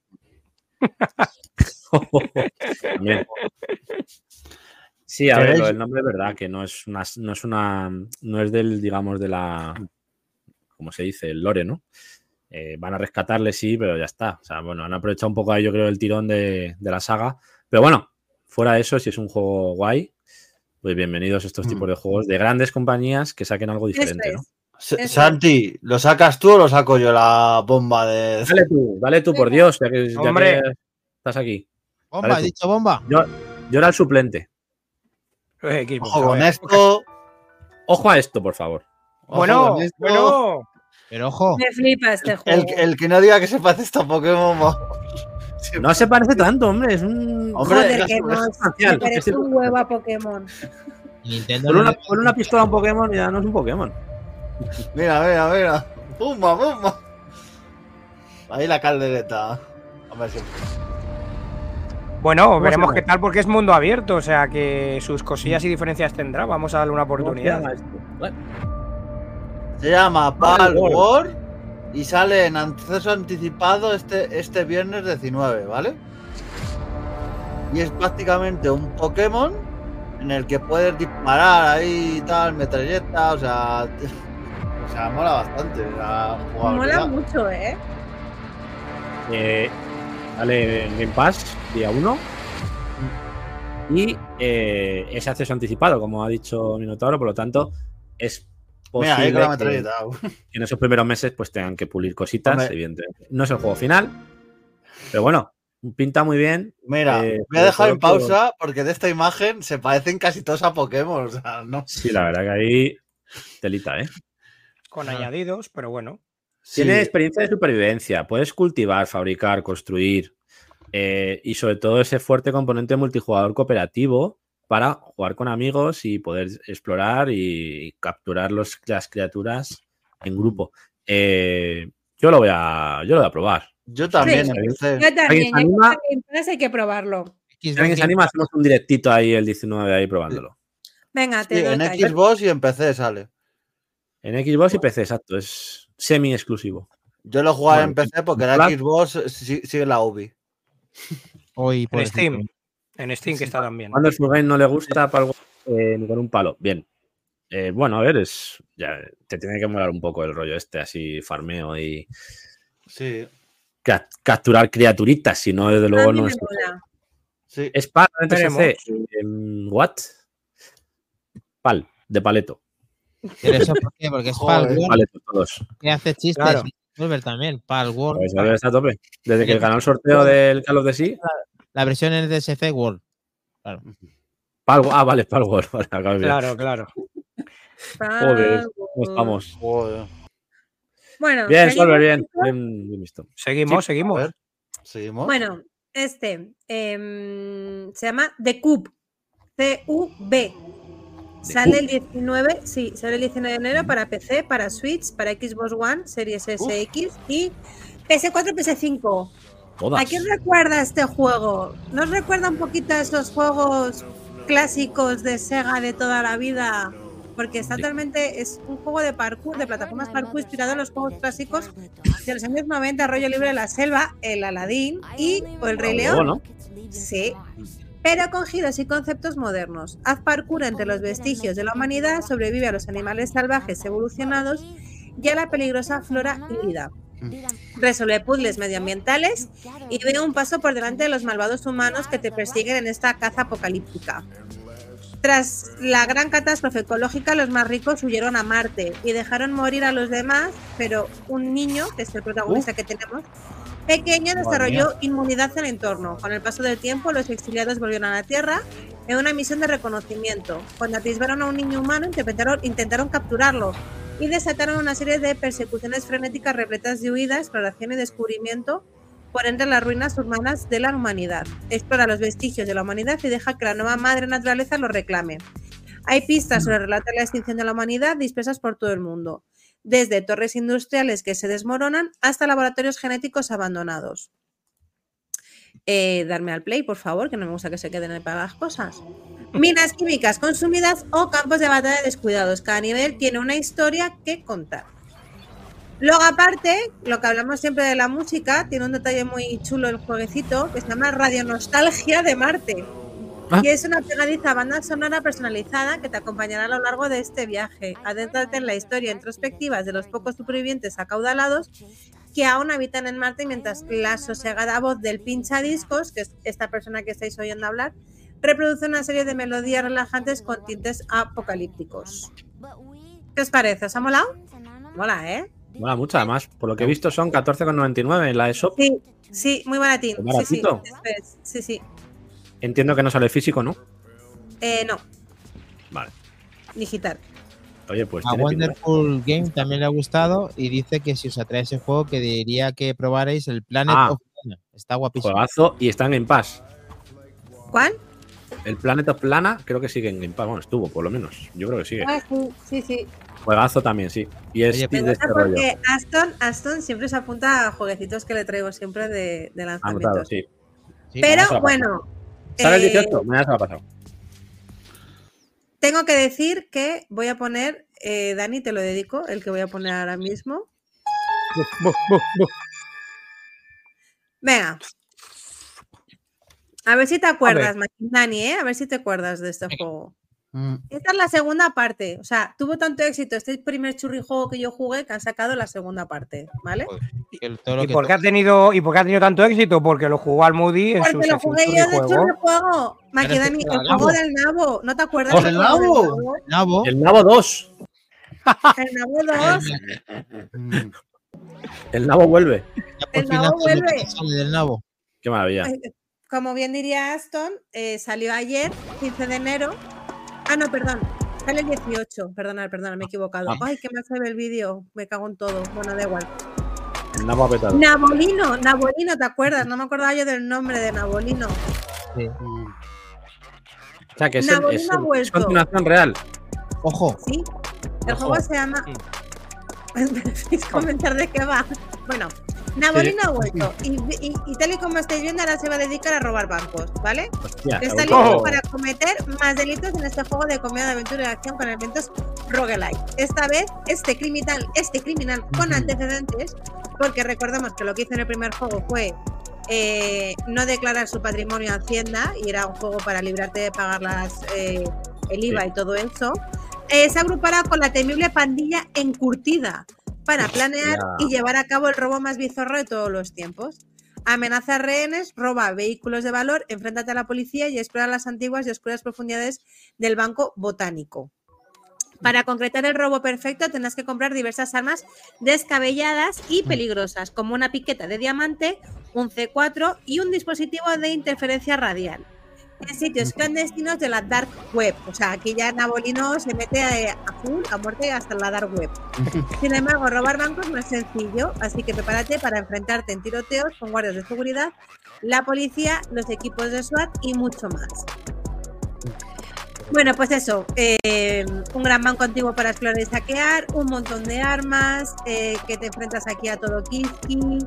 También. Sí, a ver, del nombre es verdad que no es una, no es una, no es del, digamos, de la, ¿cómo se dice? El lore, ¿no? Eh, van a rescatarle, sí, pero ya está. O sea, bueno, han aprovechado un poco ahí, yo creo, el tirón de, de la saga. Pero bueno, fuera de eso, si es un juego guay, pues bienvenidos a estos
Mm.
tipos de juegos de grandes compañías que saquen algo diferente, ¿no?
S-. Santi, ¿lo sacas tú o lo saco yo la bomba de.
Dale tú, dale tú, por Dios, ya que, ya
Hombre.
que estás aquí.
Bomba,
Dale
¿has
tú.
dicho bomba?
Yo, yo era el suplente.
Equipo,
Ojo
a
con esto.
Ojo a esto, por favor.
ojo
Bueno,
esto.
bueno.
Pero ojo,
Me flipa este
El,
juego.
el que no diga que se parece a Pokémon. mo-
No se parece tanto, hombre. Es un.
Hombre,
Joder,
es
que no, me parece
es
un huevo a Pokémon.
Nintendo no
una, una pistola a un Pokémon ya no es un Pokémon.
Mira, mira, mira. Pumba, pumba. Ahí la caldereta. Hombre, sí.
Bueno, veremos qué tal porque es mundo abierto, o sea que sus cosillas y diferencias tendrá. Vamos a darle una oportunidad.
Se llama
Pal
Pal
War.
War y sale en acceso anticipado este, este viernes 19, ¿vale? Y es prácticamente un Pokémon en el que puedes disparar ahí y tal, metralleta, o sea. O sea, mola bastante la
Mola mucho, ¿eh?
Eh, sale en Game Pass día 1. Y eh, ese acceso anticipado, como ha dicho Minotauro, por lo tanto, es
Mira, ahí
posible
con la
que,
metralleta.
que en esos primeros meses pues tengan que pulir cositas,
Hombre.
evidentemente. No es el juego final, pero bueno, pinta muy bien.
Mira,
Eh,
voy a dejar en
todo
pausa porque de esta imagen se parecen casi todos a Pokémon. O sea, no.
Sí, la verdad que ahí telita, ¿eh?
Con
Ah.
añadidos, pero bueno.
Tiene experiencia de supervivencia, puedes cultivar, fabricar, construir eh, y sobre todo ese fuerte componente multijugador cooperativo para jugar con amigos y poder explorar y capturar los, las criaturas en grupo. Eh, yo lo voy a, yo lo voy a probar.
Yo también
Sí.
empecé.
Yo también.
se
yo
anima?
en Plus hay que probarlo.
Si alguien se anima, hacemos un directito ahí el 19 ahí probándolo.
Venga, te
Sí,
doy
en. Xbox y en PC sale.
En Xbox y PC, exacto. Es semi exclusivo.
Yo lo jugaba
Bueno,
en PC porque la
Plus.
Xbox sí- sigue la UBI.
Hoy,
En
pobrecito.
Steam. En Steam, que está también.
Cuando el Game no le gusta para algo, eh, ni con un palo. Bien. Eh, bueno, a ver, es. Ya, te tiene que molar un poco el rollo este, así, farmeo y
Sí,
ca- capturar criaturitas, si no, desde luego no es.
sí.
Es PAL, em, ¿What? PAL, de paleto.
¿Pero eso por qué? Porque es. Pal
Paleto todos.
que hace chistes.
Claro.
Wolver también, Pal World.
Pues está a tope. Desde que ganó el sorteo del Call of the Sea,
La versión en DSF World.
PAL, ah, vale, PAL World. Vale, de.
Claro, claro.
Joder, ¿Cómo estamos?
Joder.
Bueno,
Bien. Solver, bien. Bien, bien visto.
Seguimos,
A
seguimos.
seguimos.
Bueno, este em, se llama The Cube. C-U-B. Sale el 19, sí, sale el 19 de enero para PC, para Switch, para Xbox One, Series SX y PS4, PS5.
Todas.
¿A quién recuerda este juego? ¿Nos recuerda un poquito a esos juegos clásicos de Sega de toda la vida? Porque está totalmente, es un juego de parkour, de plataformas parkour inspirado en los juegos clásicos de los años 90, rollo libre de la selva, el Aladdin y o el Rey León.
¿no?
Sí, pero con giros y conceptos modernos. Haz parkour entre los vestigios de la humanidad, sobrevive a los animales salvajes evolucionados y a la peligrosa flora híbrida. Resuelve puzzles medioambientales y ve un paso por delante de los malvados humanos que te persiguen en esta caza apocalíptica. Tras la gran catástrofe ecológica, los más ricos huyeron a Marte y dejaron morir a los demás, pero un niño, que es el protagonista que tenemos, pequeño desarrolló inmunidad al entorno. Con el paso del tiempo, los exiliados volvieron a la Tierra en una misión de reconocimiento. Cuando atisbaron a un niño humano, intentaron, intentaron capturarlo y desataron una serie de persecuciones frenéticas repletas de huida, exploración y descubrimiento por entre las ruinas urbanas de la humanidad. Explora los vestigios de la humanidad y deja que la nueva madre naturaleza lo reclame. Hay pistas sobre el relato de la extinción de la humanidad dispersas por todo el mundo, desde torres industriales que se desmoronan hasta laboratorios genéticos abandonados. Eh, darme al play, por favor, que no me gusta que se queden para las cosas. Minas químicas consumidas o campos de batalla descuidados. Cada nivel tiene una historia que contar. Luego, aparte, lo que hablamos siempre de la música, tiene un detalle muy chulo el jueguecito que se llama Radio Nostalgia de Marte.
Ah.
Y es una pegadiza banda sonora personalizada que te acompañará a lo largo de este viaje. Adéntrate en la historia introspectiva de los pocos supervivientes acaudalados que aún habitan en Marte mientras la sosegada voz del pinchadiscos, que es esta persona que estáis oyendo hablar, reproduce una serie de melodías relajantes con tintes apocalípticos. ¿Qué os parece? ¿Os ha molado? Mola, ¿eh?
Mola mucho, además. Por lo que he visto son 14,99 en la ESOP.
Sí, sí, muy baratín. Sí, sí,
baratito.
eso es. sí, sí.
Entiendo que no sale físico, ¿no?
Eh, no,
Vale.
digital.
Oye, pues
A
pinta.
Wonderful Game también le ha gustado y dice que si os atrae ese juego que diría que probarais el Planet
Ah.
of Lana. Está guapísimo.
Juegazo y está en Pass.
¿Cuál?
El Planet of Lana creo que sigue en Game Pass. Bueno, estuvo por lo menos. Yo creo que sigue.
Ah, sí, sí, sí.
Juegazo también, sí. Y es
Oye,
de este rollo.
Aston, Aston siempre se apunta a jueguecitos que le traigo siempre de, de
Anotado,
lanzamientos.
sí.
Sí,
Pero
la
bueno,
¿Sale el
eh,
18? Me se la ha pasado.
tengo que decir que voy a poner, eh, Dani, te lo dedico, el que voy a poner ahora mismo. Venga. A ver si te acuerdas, Ma- Dani, ¿eh? A ver si te acuerdas de este juego.
Mm.
Esta es la segunda parte. O sea, tuvo tanto éxito este primer churrijuego que yo jugué que han sacado la segunda parte, ¿vale?
¿Y
que
por, qué ha tenido, ¿Y por qué ha tenido tanto éxito? Porque lo jugó al Moody en su
Porque lo jugué yo de
juego.
churrijuego. Maki,
Pero
Dani,
este
el juego del nabo. ¿No te acuerdas?
¡Oh,
del
el
del
Nabo!
Nabo?
Nabo,
El Nabo 2.
El Nabo 2.
Mm.
El Nabo vuelve.
el Nabo vuelve.
Nabo.
Qué maravilla.
Ay, Como bien diría Aston, eh, salió ayer, 15 de enero. Ah, no, perdón. Sale el 18. Perdona, perdona, me he equivocado.
Ah.
Ay, que me se ve el vídeo. Me cago en todo. Bueno, da igual. Nabolino, Nabolino, ¿te acuerdas? No me acordaba yo del nombre de Nabolino.
Sí.
Mm.
O sea, que es, el-
Nabolino
es, el- continuación real.
Ojo,
Sí, el
Ojo.
juego se llama. ¿Preferís comentar de qué va? Bueno, Nabolino ha vuelto y, y- y tal y como estáis viendo, ahora se va a dedicar a robar bancos, ¿vale?
Hostia,
Está listo para cometer más delitos en este juego de comedia de aventura y acción con elementos roguelike. Esta vez, este criminal, este criminal con antecedentes, porque recordemos que lo que hizo en el primer juego fue eh, no declarar su patrimonio a Hacienda y era un juego para librarte de pagar las, eh, el IVA y todo eso, se agrupará con la temible pandilla encurtida para planear y llevar a cabo el robo más bizarro de todos los tiempos. Amenaza a rehenes, roba vehículos de valor, enfréntate a la policía y explora las antiguas y oscuras profundidades del Banco Botánico. Para concretar el robo perfecto tendrás que comprar diversas armas descabelladas y peligrosas, como una piqueta de diamante, un C4 y un dispositivo de interferencia radial. En sitios clandestinos de la Dark Web. O sea, aquí ya Nabolino se mete a, a full, a muerte hasta la Dark Web. Sin embargo, robar bancos no es sencillo, así que prepárate para enfrentarte en tiroteos con guardias de seguridad, la policía, los equipos de SWAT y mucho más. Bueno, pues eso, eh, un gran banco antiguo para explorar y saquear, un montón de armas, eh, que te enfrentas aquí a todo Kiski,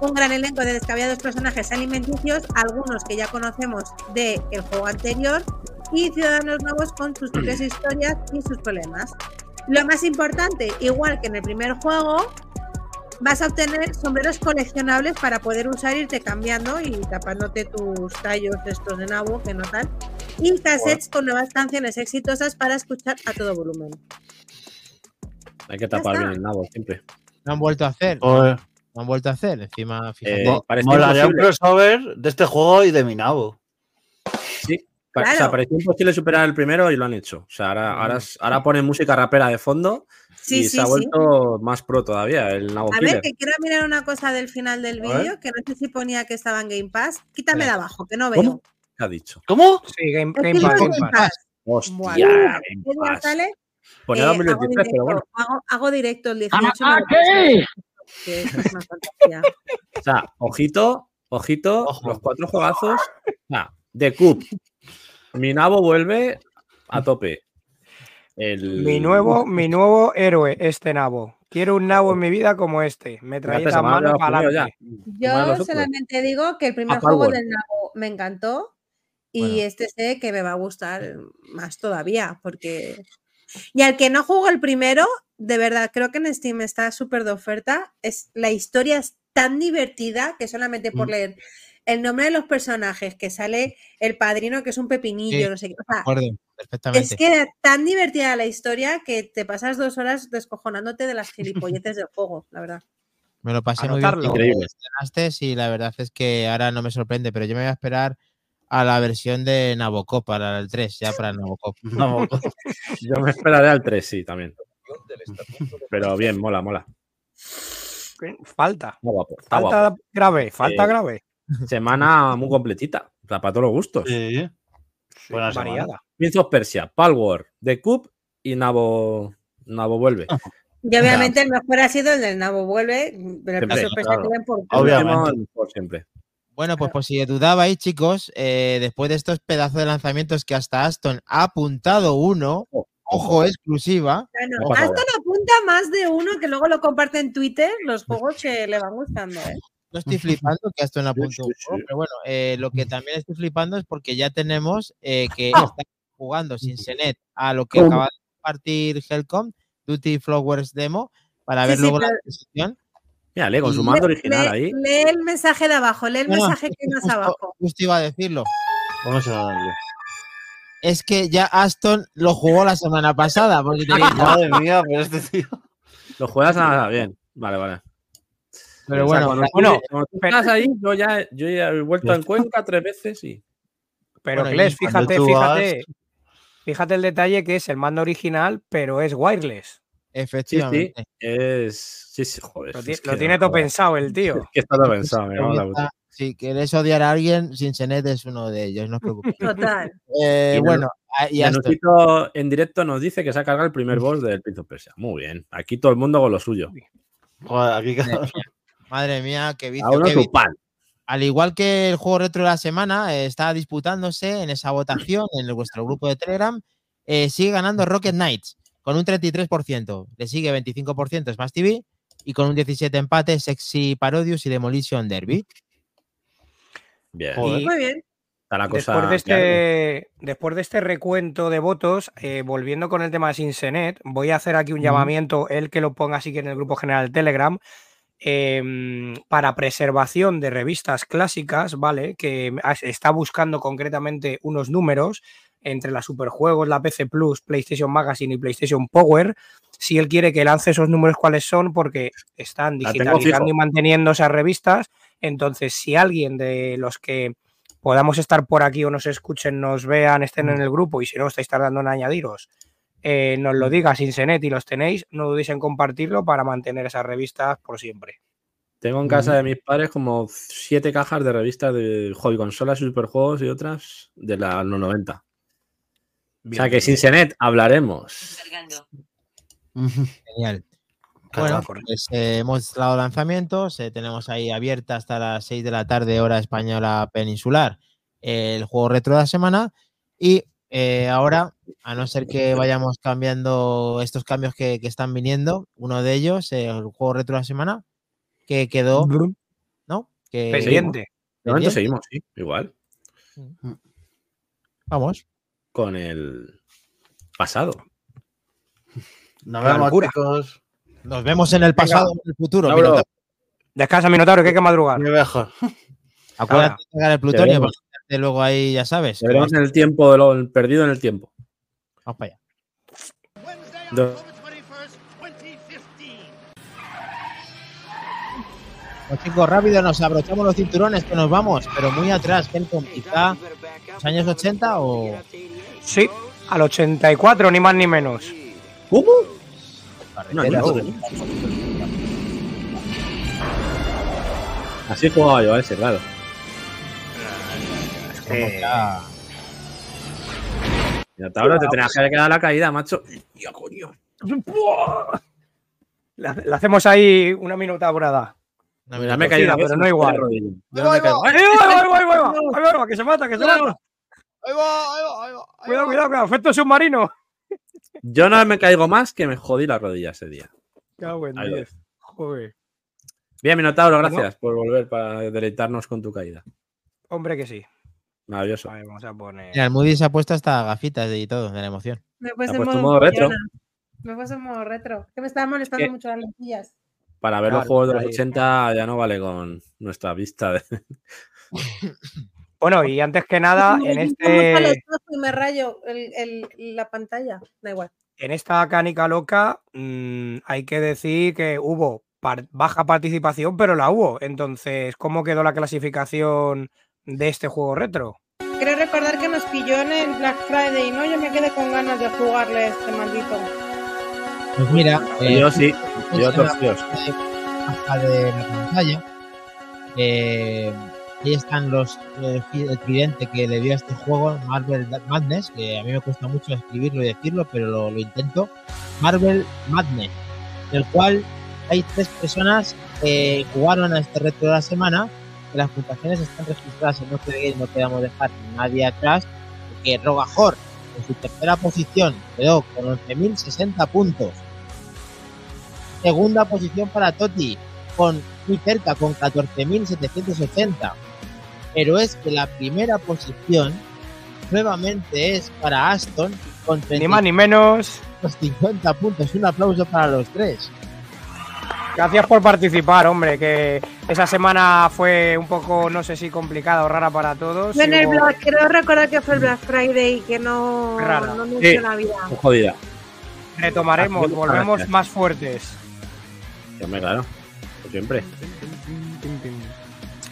un gran elenco de descabellados personajes alimenticios, algunos que ya conocemos del juego anterior, y ciudadanos nuevos con sus propias historias y sus problemas. Lo más importante, igual que en el primer juego, vas a obtener sombreros coleccionables para poder usar, irte cambiando y tapándote tus tallos estos de nabo, que no tal. Y cassettes con nuevas canciones exitosas para escuchar a todo volumen.
Hay que tapar bien el nabo siempre.
lo han vuelto a hacer. Lo han vuelto a hacer. Encima, fíjate.
Eh,
Molaría un crossover de este juego y de Minabo.
Sí. O sea,
Claro.
parecía imposible superar el primero y lo han hecho. O sea, ahora, ahora, ahora ponen música rapera de fondo
Sí,
y
sí,
se ha
sí.
vuelto más pro todavía, el Nabo
A
Killer.
ver, que quiero mirar una cosa del final del vídeo, que no sé si ponía que estaba en Game Pass. Quítame de abajo, que no veo.
¿Cómo? ¿Qué ha dicho?
¿Cómo?
Sí, Game, Game Pass, Game Pass.
Pass.
Hostia, Game
¿Qué día
Pass.
sale?
Ponía
Eh, hago
2023, pero bueno.
directo, hago, hago directo el 18.
¡Ah, qué!
Que es una fantasía.
O sea, ojito, ojito,
Ojo.
los cuatro juegazos. O sea, The Cup. Mi nabo vuelve a tope. El...
Mi nuevo, mi nuevo héroe, este nabo. Quiero un nabo en mi vida como este. Me trae
Espérate,
la mano para adelante.
¿Cómo eran
Yo solamente digo que el primer
A
juego
Power.
del Nabo me encantó y
Bueno.
este sé que me va a gustar más todavía porque... Y al que no jugó el primero, de verdad, creo que en Steam está súper de oferta. Es, la historia es tan divertida que solamente por
Mm.
leer el nombre de los personajes, que sale el padrino, que es un pepinillo,
Sí,
no sé qué. o sea,
acuerdo,
es
perfectamente.
que era tan divertida la historia que te pasas dos horas descojonándote de las gilipolleces del juego, la verdad.
Me lo pasé muy bien.
Anotarlo.
Increíble.
y la verdad es que ahora no me sorprende, pero yo me voy a esperar a la versión de Nabokov para el 3, ya para el Nabokov.
No,
Yo me esperaré al 3, sí, también. Pero bien, mola, mola.
Falta.
Está
Falta
guapo.
grave, falta
Eh,
grave.
Semana muy completita. O sea, para todos los gustos.
sí. Buena
variada.
Prince of Persia, Palworld, The Cup y Nabo, Nabo vuelve.
Y obviamente el mejor ha sido el del Nabo Vuelve, pero el
Siempre,
peso pesa
claro.
por.
Obviamente.
El siempre.
Bueno, pues por si dudabais, chicos, eh, después de estos pedazos de lanzamientos que hasta Aston ha apuntado uno,
Oh,
ojo, exclusiva,
Bueno,
No pasa
Aston apunta más de uno que luego lo comparte en Twitter, los juegos que le van gustando. ¿eh?
no estoy flipando que
sí,
un
sí.
juego, pero bueno, eh, lo que también estoy flipando es porque ya tenemos eh, que está jugando sin Senet a lo que
¿Cómo?
acaba de compartir Helcom, Duty Flowers Demo, para
Sí,
ver
sí,
luego la
pero-
decisión.
Mírale, con su mando original
lee,
ahí.
lee el mensaje de abajo, lee el
No, no,
mensaje que hay más abajo.
Justo iba a decirlo.
Vamos a darle.
Es que ya Aston lo jugó la semana pasada. Porque tenía-
Madre mía, pero este tío.
Lo juegas nada bien. Vale, vale.
pero
O sea,
bueno,
cuando,
la-
tú-
bueno,
cuando tú estás ahí, yo ya, yo ya he vuelto en Cuenca tres veces y.
Pero
Bueno,
Kles,
cuando
fíjate, fíjate. Fíjate el detalle que es el mando original, pero es wireless.
efectivamente.
Es. Sí, sí, joder.
Lo,
es
tiene todo
joder,
pensado el tío.
Es que está todo pensado, en la puta.
Si queréis odiar a alguien, sin Senet es uno de ellos, no os preocupéis.
Total.
Eh,
Y
bueno, ah, y
en directo nos dice que se ha cargado el primer boss del Prince of Persia. Muy bien. Aquí todo el mundo con lo suyo.
Joder, aquí cada-
Madre mía, qué vicio.
A uno
qué
su
vicio.
pan.
al igual que el juego retro de la semana, eh, está disputándose en esa votación en vuestro grupo de Telegram, eh, sigue ganando Rocket Knights con un 33%. Le sigue 25% Smash TV y con un 17 empate Sexy Parodius y Demolition Derby.
Bien.
Joder.
Muy bien.
Está la cosa.
Después de, este, después de este recuento de votos, eh, volviendo con el tema de Sinsenet, voy a hacer aquí un llamamiento, el que lo ponga así que en el grupo general de Telegram, em, para preservación de revistas clásicas, ¿vale? Que está buscando concretamente unos números entre la Superjuegos, la PC Plus, PlayStation Magazine y PlayStation Power. Si él quiere que lance esos números, cuáles son, porque están digitalizando y manteniendo esas revistas. Entonces, si alguien de los que podamos estar por aquí o nos escuchen, nos vean, estén en el grupo y si no estáis tardando en añadiros, eh, nos lo diga sin senet y los tenéis, no dudéis en compartirlo para mantener esas revistas por siempre.
Tengo en casa de mis padres como siete cajas de revistas de hobby consolas y superjuegos y otras de la los 90. O sea que sin Senet hablaremos.
Genial. Bueno, pues eh, hemos dado lanzamientos, eh, tenemos ahí abierta hasta las 6 de la tarde, hora española peninsular, el juego retro de la semana. Y eh, ahora, a no ser que vayamos cambiando estos cambios que, que están viniendo, uno de ellos, eh, el juego retro de la semana, que quedó, ¿no? Que,
Pendiente.
De momento seguimos, sí, igual.
Vamos.
Con el pasado.
Nos vemos, chicos.
Nos vemos en el pasado, en el futuro.
Lauro.
Minotauro.
Descansa, Minotauro, que hay que madrugar.
Muy mejor.
Acuérdate de cargar el plutonio, quedarte luego ahí, ya sabes. que
Veremos en el tiempo, de lo, el perdido en el tiempo.
Vamos para allá.
Do-
Pues chicos, rápido, nos abrochamos los cinturones que nos vamos, pero muy atrás, Helcom, quizá los años 80 o
Sí, al 84, ni más ni menos.
¿Cómo? No,
carretera.
no, no. Así jugaba yo a ese, claro. Y hasta ahora te tenías que haber quedado la caída, macho. Hostia, coño.
Le le hacemos ahí una minuta brada.
No, mira,
me he caído,
pero no igual.
Yo
Ahí
no me
va,
caigo.
¡Ahí va, ahí va, ahí va, que se mata, que se mata!
Ahí va, ahí va, ahí va,
Cuidado,
va.
cuidado, cuidado, efecto submarino.
Yo no me caigo más que me jodí la rodilla ese día.
Cago en
Ahí va.
10. Joder.
Bien, Minotauro, gracias por volver para deleitarnos con tu caída.
Hombre que sí.
Maravilloso.
A ver, vamos a poner.
Mira, el Moody se ha puesto hasta gafitas y todo, de la emoción.
Me he puesto en modo,
modo retro.
Me he puesto en modo retro. Que me estaban molestando
¿Qué?
mucho las lentillas.
Para ver los juegos de los
ahí.
80 ya no vale con nuestra vista. de-
Bueno, y antes que nada,
Me
en este,
me rayo el- el- la pantalla. Da igual.
en esta canica loca mm, hay que decir que hubo par- baja participación, pero la hubo. Entonces, ¿cómo quedó la clasificación de este juego retro?
Quiero recordar que nos pilló en el Black Friday, ¿no? Yo me quedé con ganas de jugarle este maldito.
Pues mira, eh,
yo sí, yo torcidos.
baja de la pantalla. eh, ahí están los eh, el tridente que le dio a este juego, Marvel Madness, que a mí me cuesta mucho escribirlo y decirlo, pero lo, intento. Marvel Madness, del cual hay tres personas que jugaron a este reto de la semana. Las puntuaciones están registradas en nuestro no queremos dejar nadie atrás. Que Rogajor, en su tercera posición, quedó con 11.060 puntos. Segunda posición para Totti, con muy cerca, con 14.780. Pero es que la primera posición nuevamente es para Aston, con
Ni más ni menos.
350 puntos. Un aplauso para los tres.
Gracias por participar, hombre, que esa semana fue un poco, no sé si complicada o rara para todos.
Yo en el Black, creo recordar que fue el Black Friday y que no,
Rara.
no me
Sí.
hizo la vida.
Muy jodida.
Retomaremos, volvemos más fuertes.
Hombre, claro. Siempre.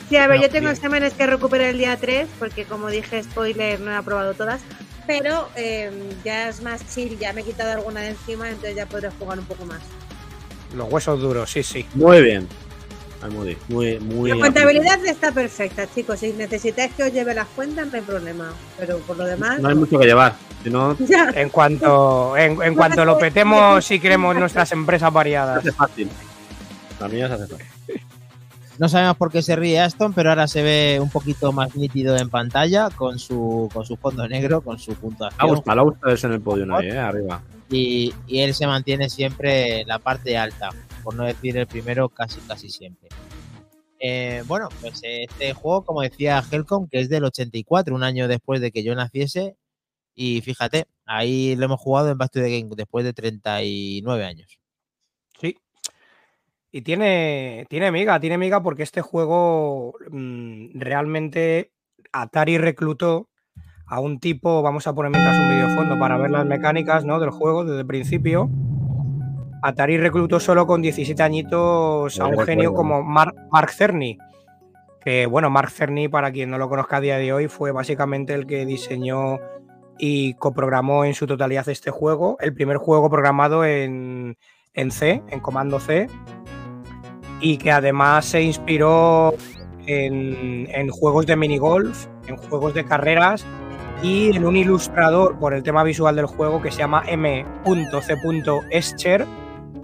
Sí, a ver,
Bueno,
yo tengo
bien.
exámenes que recuperar el día 3, porque como dije, spoiler, no he aprobado todas. Pero eh, ya es más chill, ya me he quitado alguna de encima, entonces ya podré jugar un poco más.
Los huesos duros, sí, sí.
Muy bien. Muy, muy.
La contabilidad está perfecta, chicos. Si necesitáis que os lleve las cuentas, no hay problema. Pero por lo demás,
No hay mucho que llevar. Si no,
ya.
En cuanto, en, en cuanto lo petemos, si queremos nuestras empresas
se
variadas.
hace fácil. La mía se hace fácil.
No sabemos por qué se ríe Aston, pero ahora se ve un poquito más nítido en pantalla con su, con su fondo negro, con su puntuación.
ha gustado verse en el podio ahí, eh, arriba.
Y, y él se mantiene siempre en la parte alta, por no decir el primero casi casi siempre. Eh, bueno, pues este juego, como decía Helcom, que es del 84, un año después de que yo naciese. Y fíjate, ahí lo hemos jugado en Back to the Game después de 39 años.
Y tiene, tiene miga, tiene miga porque este juego mm, realmente Atari reclutó a un tipo, vamos a poner mientras un vídeo de fondo para ver las mecánicas ¿no? del juego desde el principio. Atari reclutó solo con 17 añitos a un genio como Mark, Mark Cerny. Que bueno, Mark Cerny, para quien no lo conozca a día de hoy, fue básicamente el que diseñó y coprogramó en su totalidad este juego. El primer juego programado en, en C, en comando C, y que además se inspiró en, juegos de minigolf, en juegos de carreras y en un ilustrador por el tema visual del juego que se llama M.C. Escher,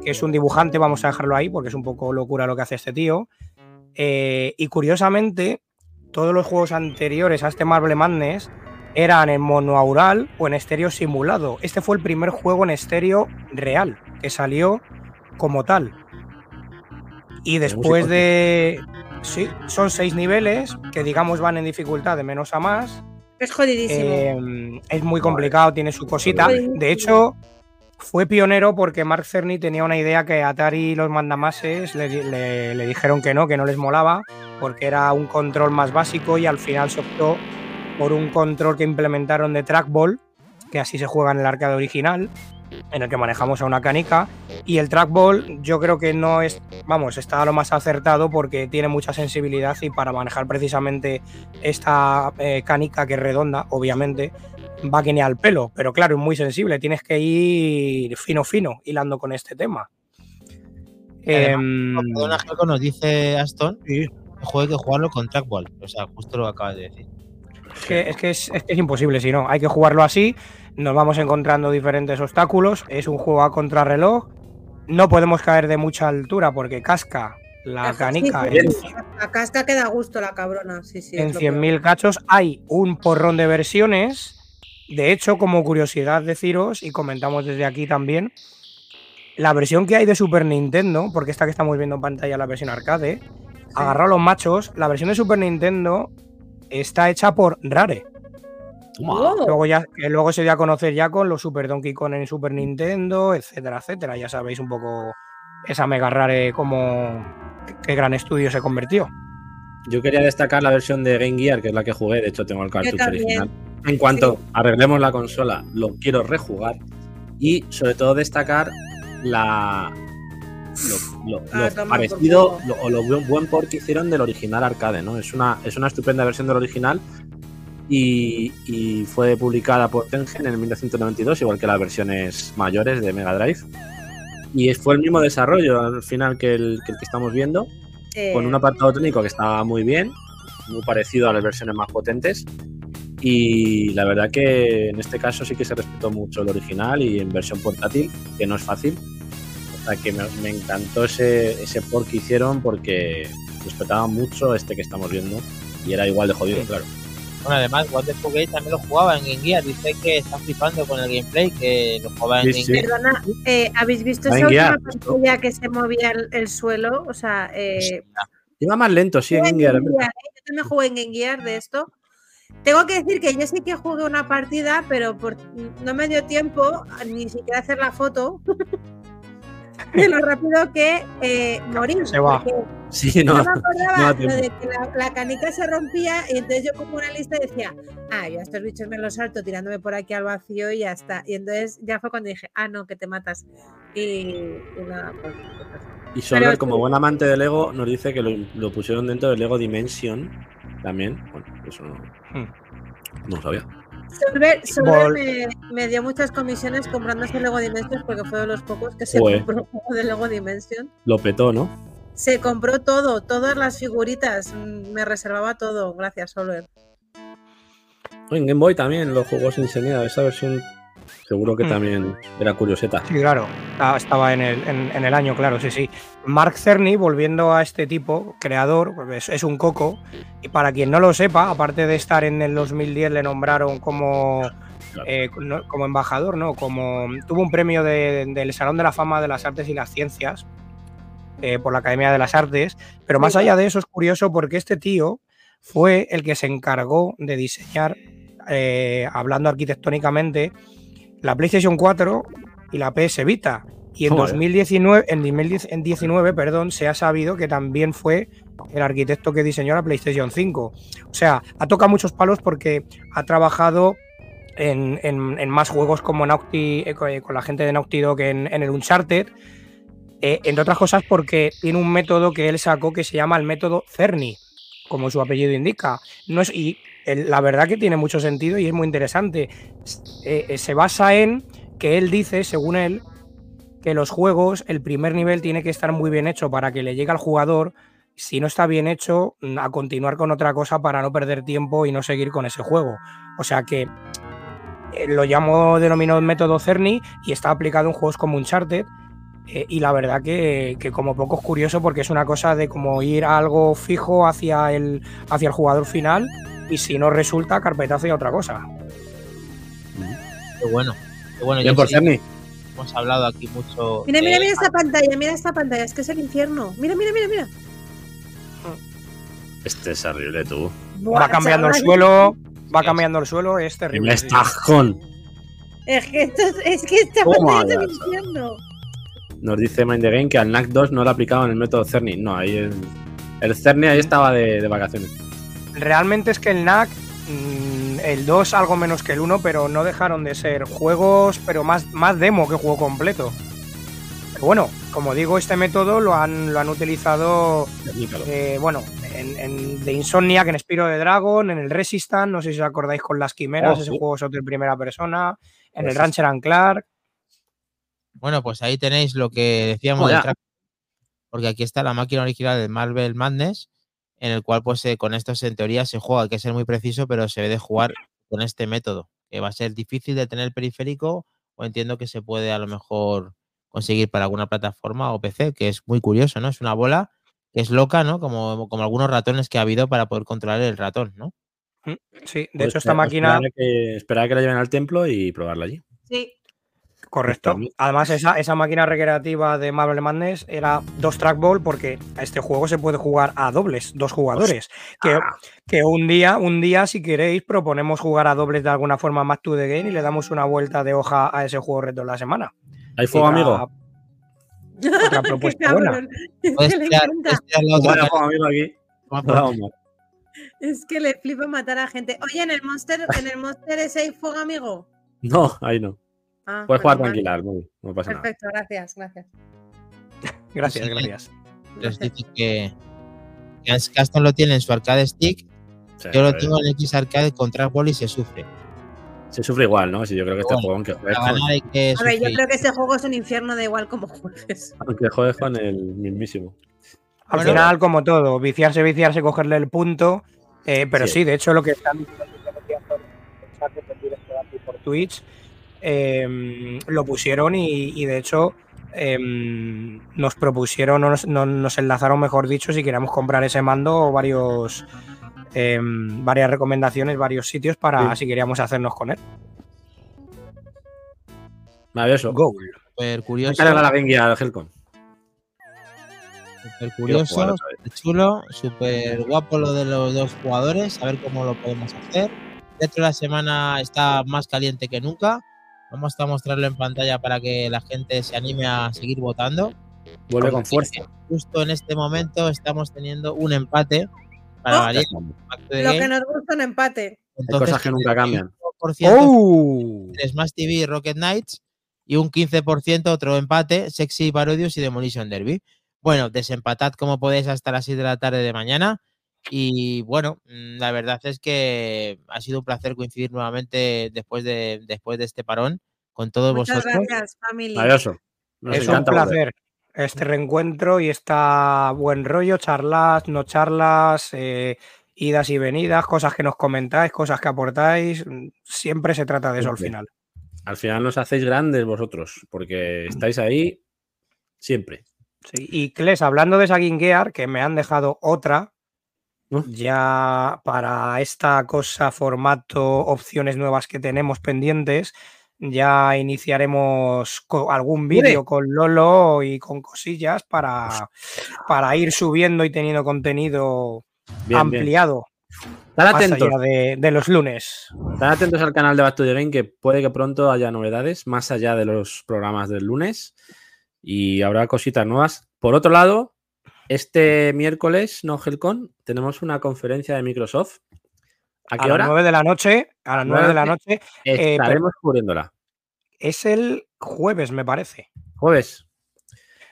que es un dibujante, vamos a dejarlo ahí porque es un poco locura lo que hace este tío. Eh, y curiosamente, todos los juegos anteriores a este Marble Madness eran en monoaural o en estéreo simulado. Este fue el primer juego en estéreo real que salió como tal. Y después de. Sí, son seis niveles que, digamos, van en dificultad de menos a más.
Es jodidísimo.
Eh, es muy complicado, tiene su cosita. De hecho, fue pionero porque Mark Cerny tenía una idea que Atari y los mandamases le, le- le dijeron que no, que no les molaba, porque era un control más básico y al final se optó por un control que implementaron de trackball, que así se juega en el arcade original, en el que manejamos a una canica. Y el trackball yo creo que no es, vamos, está lo más acertado porque tiene mucha sensibilidad y para manejar precisamente esta eh, canica que es redonda, obviamente, va que ni al pelo, pero claro, es muy sensible, tienes que ir fino fino hilando con este tema. Em,
Perdona, Helcom, nos dice Aston
sí,
que jugarlo con trackball. O sea, justo lo que acabas de decir.
Es que, es, que es, es que es imposible, si no, hay que jugarlo así, nos vamos encontrando diferentes obstáculos, es un juego a contrarreloj, no podemos caer de mucha altura porque casca la
Sí,
canica
sí. La casca queda a gusto, la cabrona. Sí, sí.
en
es lo peor.
100.000 cachos. Hay un porrón de versiones. De hecho, como curiosidad deciros, y comentamos desde aquí también, la versión que hay de Super Nintendo, porque esta que estamos viendo en pantalla, la versión arcade, agarrado a los machos, la versión de Super Nintendo está hecha por Rare.
Oh,
Luego, ya, que luego se dio a conocer ya con los Super Donkey Kong en Super Nintendo, etcétera, etcétera. Ya sabéis un poco esa mega Rare como qué gran estudio se convirtió.
Yo quería destacar la versión de Game Gear, que es la que jugué, de hecho tengo el cartucho original. En cuanto arreglemos la consola, lo quiero rejugar y sobre todo destacar la lo, lo-
Ah,
lo parecido lo- o lo buen, buen port que hicieron del original arcade, ¿no? Es una, es una estupenda versión del original y, y fue publicada por Tengen en 1992, igual que las versiones mayores de Mega Drive. Y fue el mismo desarrollo al final que el que, el que estamos viendo
eh,
con un apartado técnico que estaba muy bien, muy parecido a las versiones más potentes. Y la verdad que en este caso sí que se respetó mucho el original y en versión portátil, que no es fácil. Sea que me, me encantó ese, ese port que hicieron porque respetaba mucho este que estamos viendo y era igual de jodido,
Sí.
claro.
Bueno, además, Wonderful Gate también lo jugaba en Game Gear. Dice que está flipando con el gameplay, que lo jugaba en
Sí,
Game
sí.
Gear.
Perdona, eh, ¿habéis visto
Va
esa última pantalla que se movía el, el suelo? O sea, eh,
Iba más lento, sí, en
jugué en
Game Gear,
Game Gear, ¿eh? Yo también jugué en Game Gear de esto. Tengo que decir que yo sí que jugué una partida, pero por, no me dio tiempo ni siquiera hacer la foto de lo rápido que eh, morí.
Se va.
Sí,
No,
no.
me acordaba
no
lo de que la, la canica se rompía y entonces yo como una lista decía, ah, yo a estos bichos me los salto tirándome por aquí al vacío y ya está. Y entonces ya fue cuando dije, ah, no, que te matas. Y, y nada, pues, pues,
Y Solver,
Pero-
como buen amante de Lego, nos dice que lo, lo pusieron dentro del Lego Dimension también. Bueno, eso no,
Hmm.
no lo sabía.
Solver, Solver
Vol-
me, me dio muchas comisiones comprándose Lego Dimensions porque fue de los pocos que se compró juego de Lego Dimension.
Lo petó, ¿no?
Se compró todo, todas las figuritas, mm, me reservaba todo, gracias Solver.
En Game Boy también los jugó sin señal. Esa versión Seguro que
Mm.
también era curioseta.
Sí, claro. Ah, Estaba en el, en- en el año, claro, sí, sí. Mark Cerny, volviendo a este tipo, creador, pues es, es un coco. Y para quien no lo sepa, aparte de estar en el 2010, le nombraron como, eh, no- como embajador, ¿no? Como tuvo un premio de- del Salón de la Fama de las Artes y las Ciencias eh, por la Academia de las Artes. Pero más allá de eso es curioso porque este tío fue el que se encargó de diseñar, eh, hablando arquitectónicamente, la PlayStation 4 y la PS Vita. Y en
Joder.
2019, en 2019, perdón, se ha sabido que también fue el arquitecto que diseñó la PlayStation 5. O sea, ha tocado muchos palos porque ha trabajado en, en- en más juegos como Naughty, eh, eh, con la gente de Naughty Dog en, en el Uncharted. eh, entre otras cosas porque tiene un método que él sacó que se llama el método Cerny, como su apellido indica. No es, y el- la verdad que tiene mucho sentido y es muy interesante. Eh, se basa en que él dice, según él, que los juegos, el primer nivel tiene que estar muy bien hecho para que le llegue al jugador. Si no está bien hecho, mm, a continuar con otra cosa para no perder tiempo y no seguir con ese juego. O sea que eh, lo llamo denominado método Cerny y está aplicado en juegos como Uncharted. eh, y la verdad que, que como poco es curioso porque es una cosa de como ir a algo fijo hacia el, hacia el jugador final y si no resulta, carpetazo y a otra cosa.
Qué bueno. Qué bueno.
Bien
Yo
por
sí,
Cerny.
Hemos hablado aquí mucho.
Mira, mira,
de-
mira esta pantalla, mira esta pantalla, es que es el infierno. Mira, mira, mira, mira.
Este es horrible, tú.
Buah,
va cambiando el suelo, va cambiando el suelo, es
Y
terrible.
estás con.
Es que esto es, que esta pantalla es el infierno.
Nos dice Mind the Game que al NAC 2 no le aplicaban el método Cerny. No, ahí el, el Cerny ahí estaba de, de vacaciones.
Realmente es que el NAC, mm, el 2 algo menos que el 1, pero no dejaron de ser juegos, pero más, más demo que juego completo. Pero bueno, como digo, este método lo han, lo han utilizado, eh, bueno, en, en The Insomniac, en Spiro de Dragon, en el Resistance, no sé si os acordáis con las quimeras,
Oh,
ese
sí.
juego es otro en primera persona, en el
Resistance.
Rancher and Clark.
Bueno, pues ahí tenéis lo que decíamos del
ya.
track. Porque aquí está la máquina original de Marvel Madness, en el cual, pues, eh, con estos en teoría se juega, hay que ser muy preciso, pero se debe jugar con este método, que va a ser difícil de tener periférico, o entiendo que se puede a lo mejor conseguir para alguna plataforma o PC, que es muy curioso, ¿no? Es una bola que es loca, ¿no? Como, como algunos ratones que ha habido para poder controlar el ratón, ¿no?
Sí, de
Pues
hecho esta máquina...
Esperar que, esperar a que la lleven al templo y probarla allí.
Sí.
Correcto. Además, esa, esa máquina recreativa de Marvel Madness era dos trackball porque a este juego se puede jugar a dobles, dos jugadores. Que, que un día, un día, si queréis, proponemos jugar a dobles de alguna forma más to the game y le damos una vuelta de hoja a ese juego reto de la semana.
¿Hay fuego,
Otra-
amigo?
Otra propuesta buena.
Es que le flipa matar a gente. Oye, en el Monster, en el Monster ese hay fuego, amigo.
No, ahí no.
Ah,
Puedes jugar tranquila, no pasa nada.
Perfecto, gracias, gracias.
Gracias,
Sí.
gracias.
Gracias.
dice que, Caston lo tiene en su arcade stick,
Sí,
yo lo
joder.
tengo en X arcade con trackball y se sufre.
Se sufre igual, ¿no? Si yo creo que este juego, aunque juegues, con,
ganar hay que
A ver, yo creo que ese juego es un infierno, da igual cómo juegues.
aunque juegues con el mismísimo.
Al
Bueno.
final, como todo, viciarse, viciarse, cogerle el punto. eh, pero
Sí.
sí. de hecho, lo que están diciendo por Twitch eh, lo pusieron y, y de hecho eh, nos propusieron, o nos, no- nos enlazaron, mejor dicho, si queríamos comprar ese mando o varios. eh, varias recomendaciones, varios sitios para
Sí.
si queríamos hacernos con él.
Maravilloso. Me
curioso,
la Helcom.
súper
Quiero jugar
curioso, chulo, súper guapo lo de los dos jugadores, a ver cómo lo podemos hacer. Dentro de la semana está más caliente que nunca. Vamos a mostrarlo en pantalla para que la gente se anime a seguir votando.
Vuelve con fuerza.
Justo en este momento estamos teniendo un empate para
Oh.
Hay
Lo que nos gusta un empate.
Entonces,
cosas que nunca cambian.
1%
¡Oh!
Smash TV y Rocket Knights y un 15% otro empate, Sexy Parodius y Demolition Derby. Bueno, desempatad como podéis hasta las 6 de la tarde de mañana. Y bueno, mm, la verdad es que ha sido un placer coincidir nuevamente después de, después de este parón con todos
Muchas
vosotros.
gracias, familia.
Es un placer este reencuentro y está buen rollo, charlas, no charlas, eh, idas y venidas, cosas que nos comentáis, cosas que aportáis. mm, Siempre se trata de eso al final.
al final nos hacéis grandes vosotros, porque estáis ahí siempre.
Sí, y Kles, hablando de esa Gear, que me han dejado otra,
¿No?
ya para esta cosa, formato, opciones nuevas que tenemos pendientes, ya iniciaremos algún vídeo con Lolo y con cosillas para, para ir subiendo y teniendo contenido
Bien,
ampliado
Estad
más
atentos,
de, de los lunes.
estad atentos al canal de Back to the Game, que puede que pronto haya novedades, más allá de los programas del lunes, y habrá cositas nuevas. Por otro lado, este miércoles, no Helcon, tenemos una conferencia de Microsoft. ¿A
A
qué
las
hora?
9 de la noche, a las 9 de la noche, eh,
Estaremos cubriéndola.
es el jueves, me parece.
Jueves.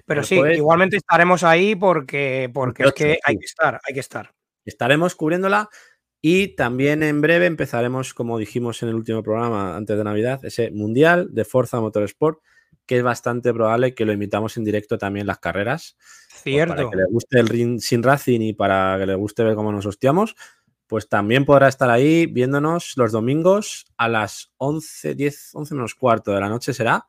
Pero
El
sí,
jueves-
igualmente estaremos ahí porque, porque es
28,
que hay que estar, hay que estar.
Estaremos cubriéndola y también en breve empezaremos, como dijimos en el último programa antes de Navidad, ese Mundial de Forza Motorsport, que es bastante probable que lo imitamos en directo también las carreras. pues,
Cierto.
para que le guste el ring sin Racing y para que le guste ver cómo nos hostiamos, pues también podrá estar ahí viéndonos los domingos a las 11, 10, 11 menos cuarto de la noche será,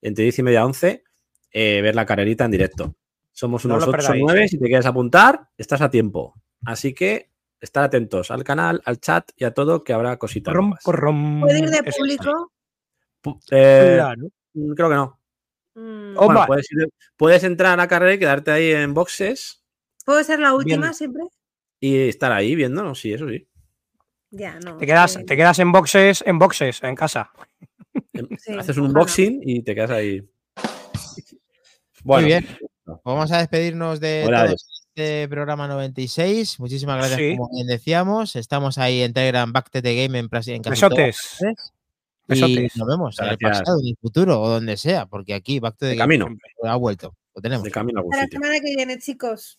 entre 10 y media 11, eh, ver la carrerita en directo. Somos
No
unos
lo
8 o
perdáis.
9, si te quieres apuntar, estás a tiempo. Así que estar atentos al canal, al chat y a todo, que habrá cositas.
¿Puede ir de público?
Eh,
Claro.
mm, creo que no.
Mm,
Bueno, puedes, ir- puedes entrar a la carrera y quedarte ahí en boxes
¿Puedo ser la última siempre?
y estar ahí viéndonos, sí, eso sí.
Ya, no.
Te quedas,
eh,
te quedas en boxes, en boxes, en casa.
Em,
Sí,
Haces un unboxing y te quedas ahí. Bueno,
Muy bien. Vamos a despedirnos de
Hola,
este programa 96. Muchísimas gracias,
Sí.
como bien decíamos. Estamos ahí en Telegram, Back to the Game en, en todas Y nos vemos en el pasado, en el futuro o donde sea, porque aquí Back to the
de
Game
camino,
ha vuelto. Lo tenemos.
de camino a algún
Hasta la
sitio.
semana que viene, chicos.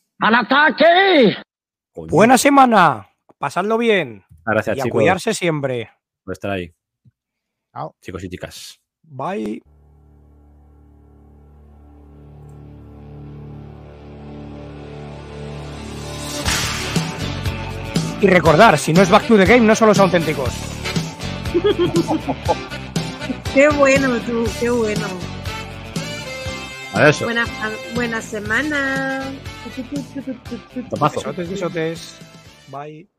Coño.
Buena semana. Pasadlo bien.
Gracias,
y a
chicos,
cuidarse siempre.
por estar ahí.
Chao.
Chicos y chicas.
Bye. Y recordar, si no es Back to the Game, no son los auténticos.
Qué bueno tú, qué bueno.
A eso.
Buena, buena semana.
Topazo.
Besotes, besotes. Bye.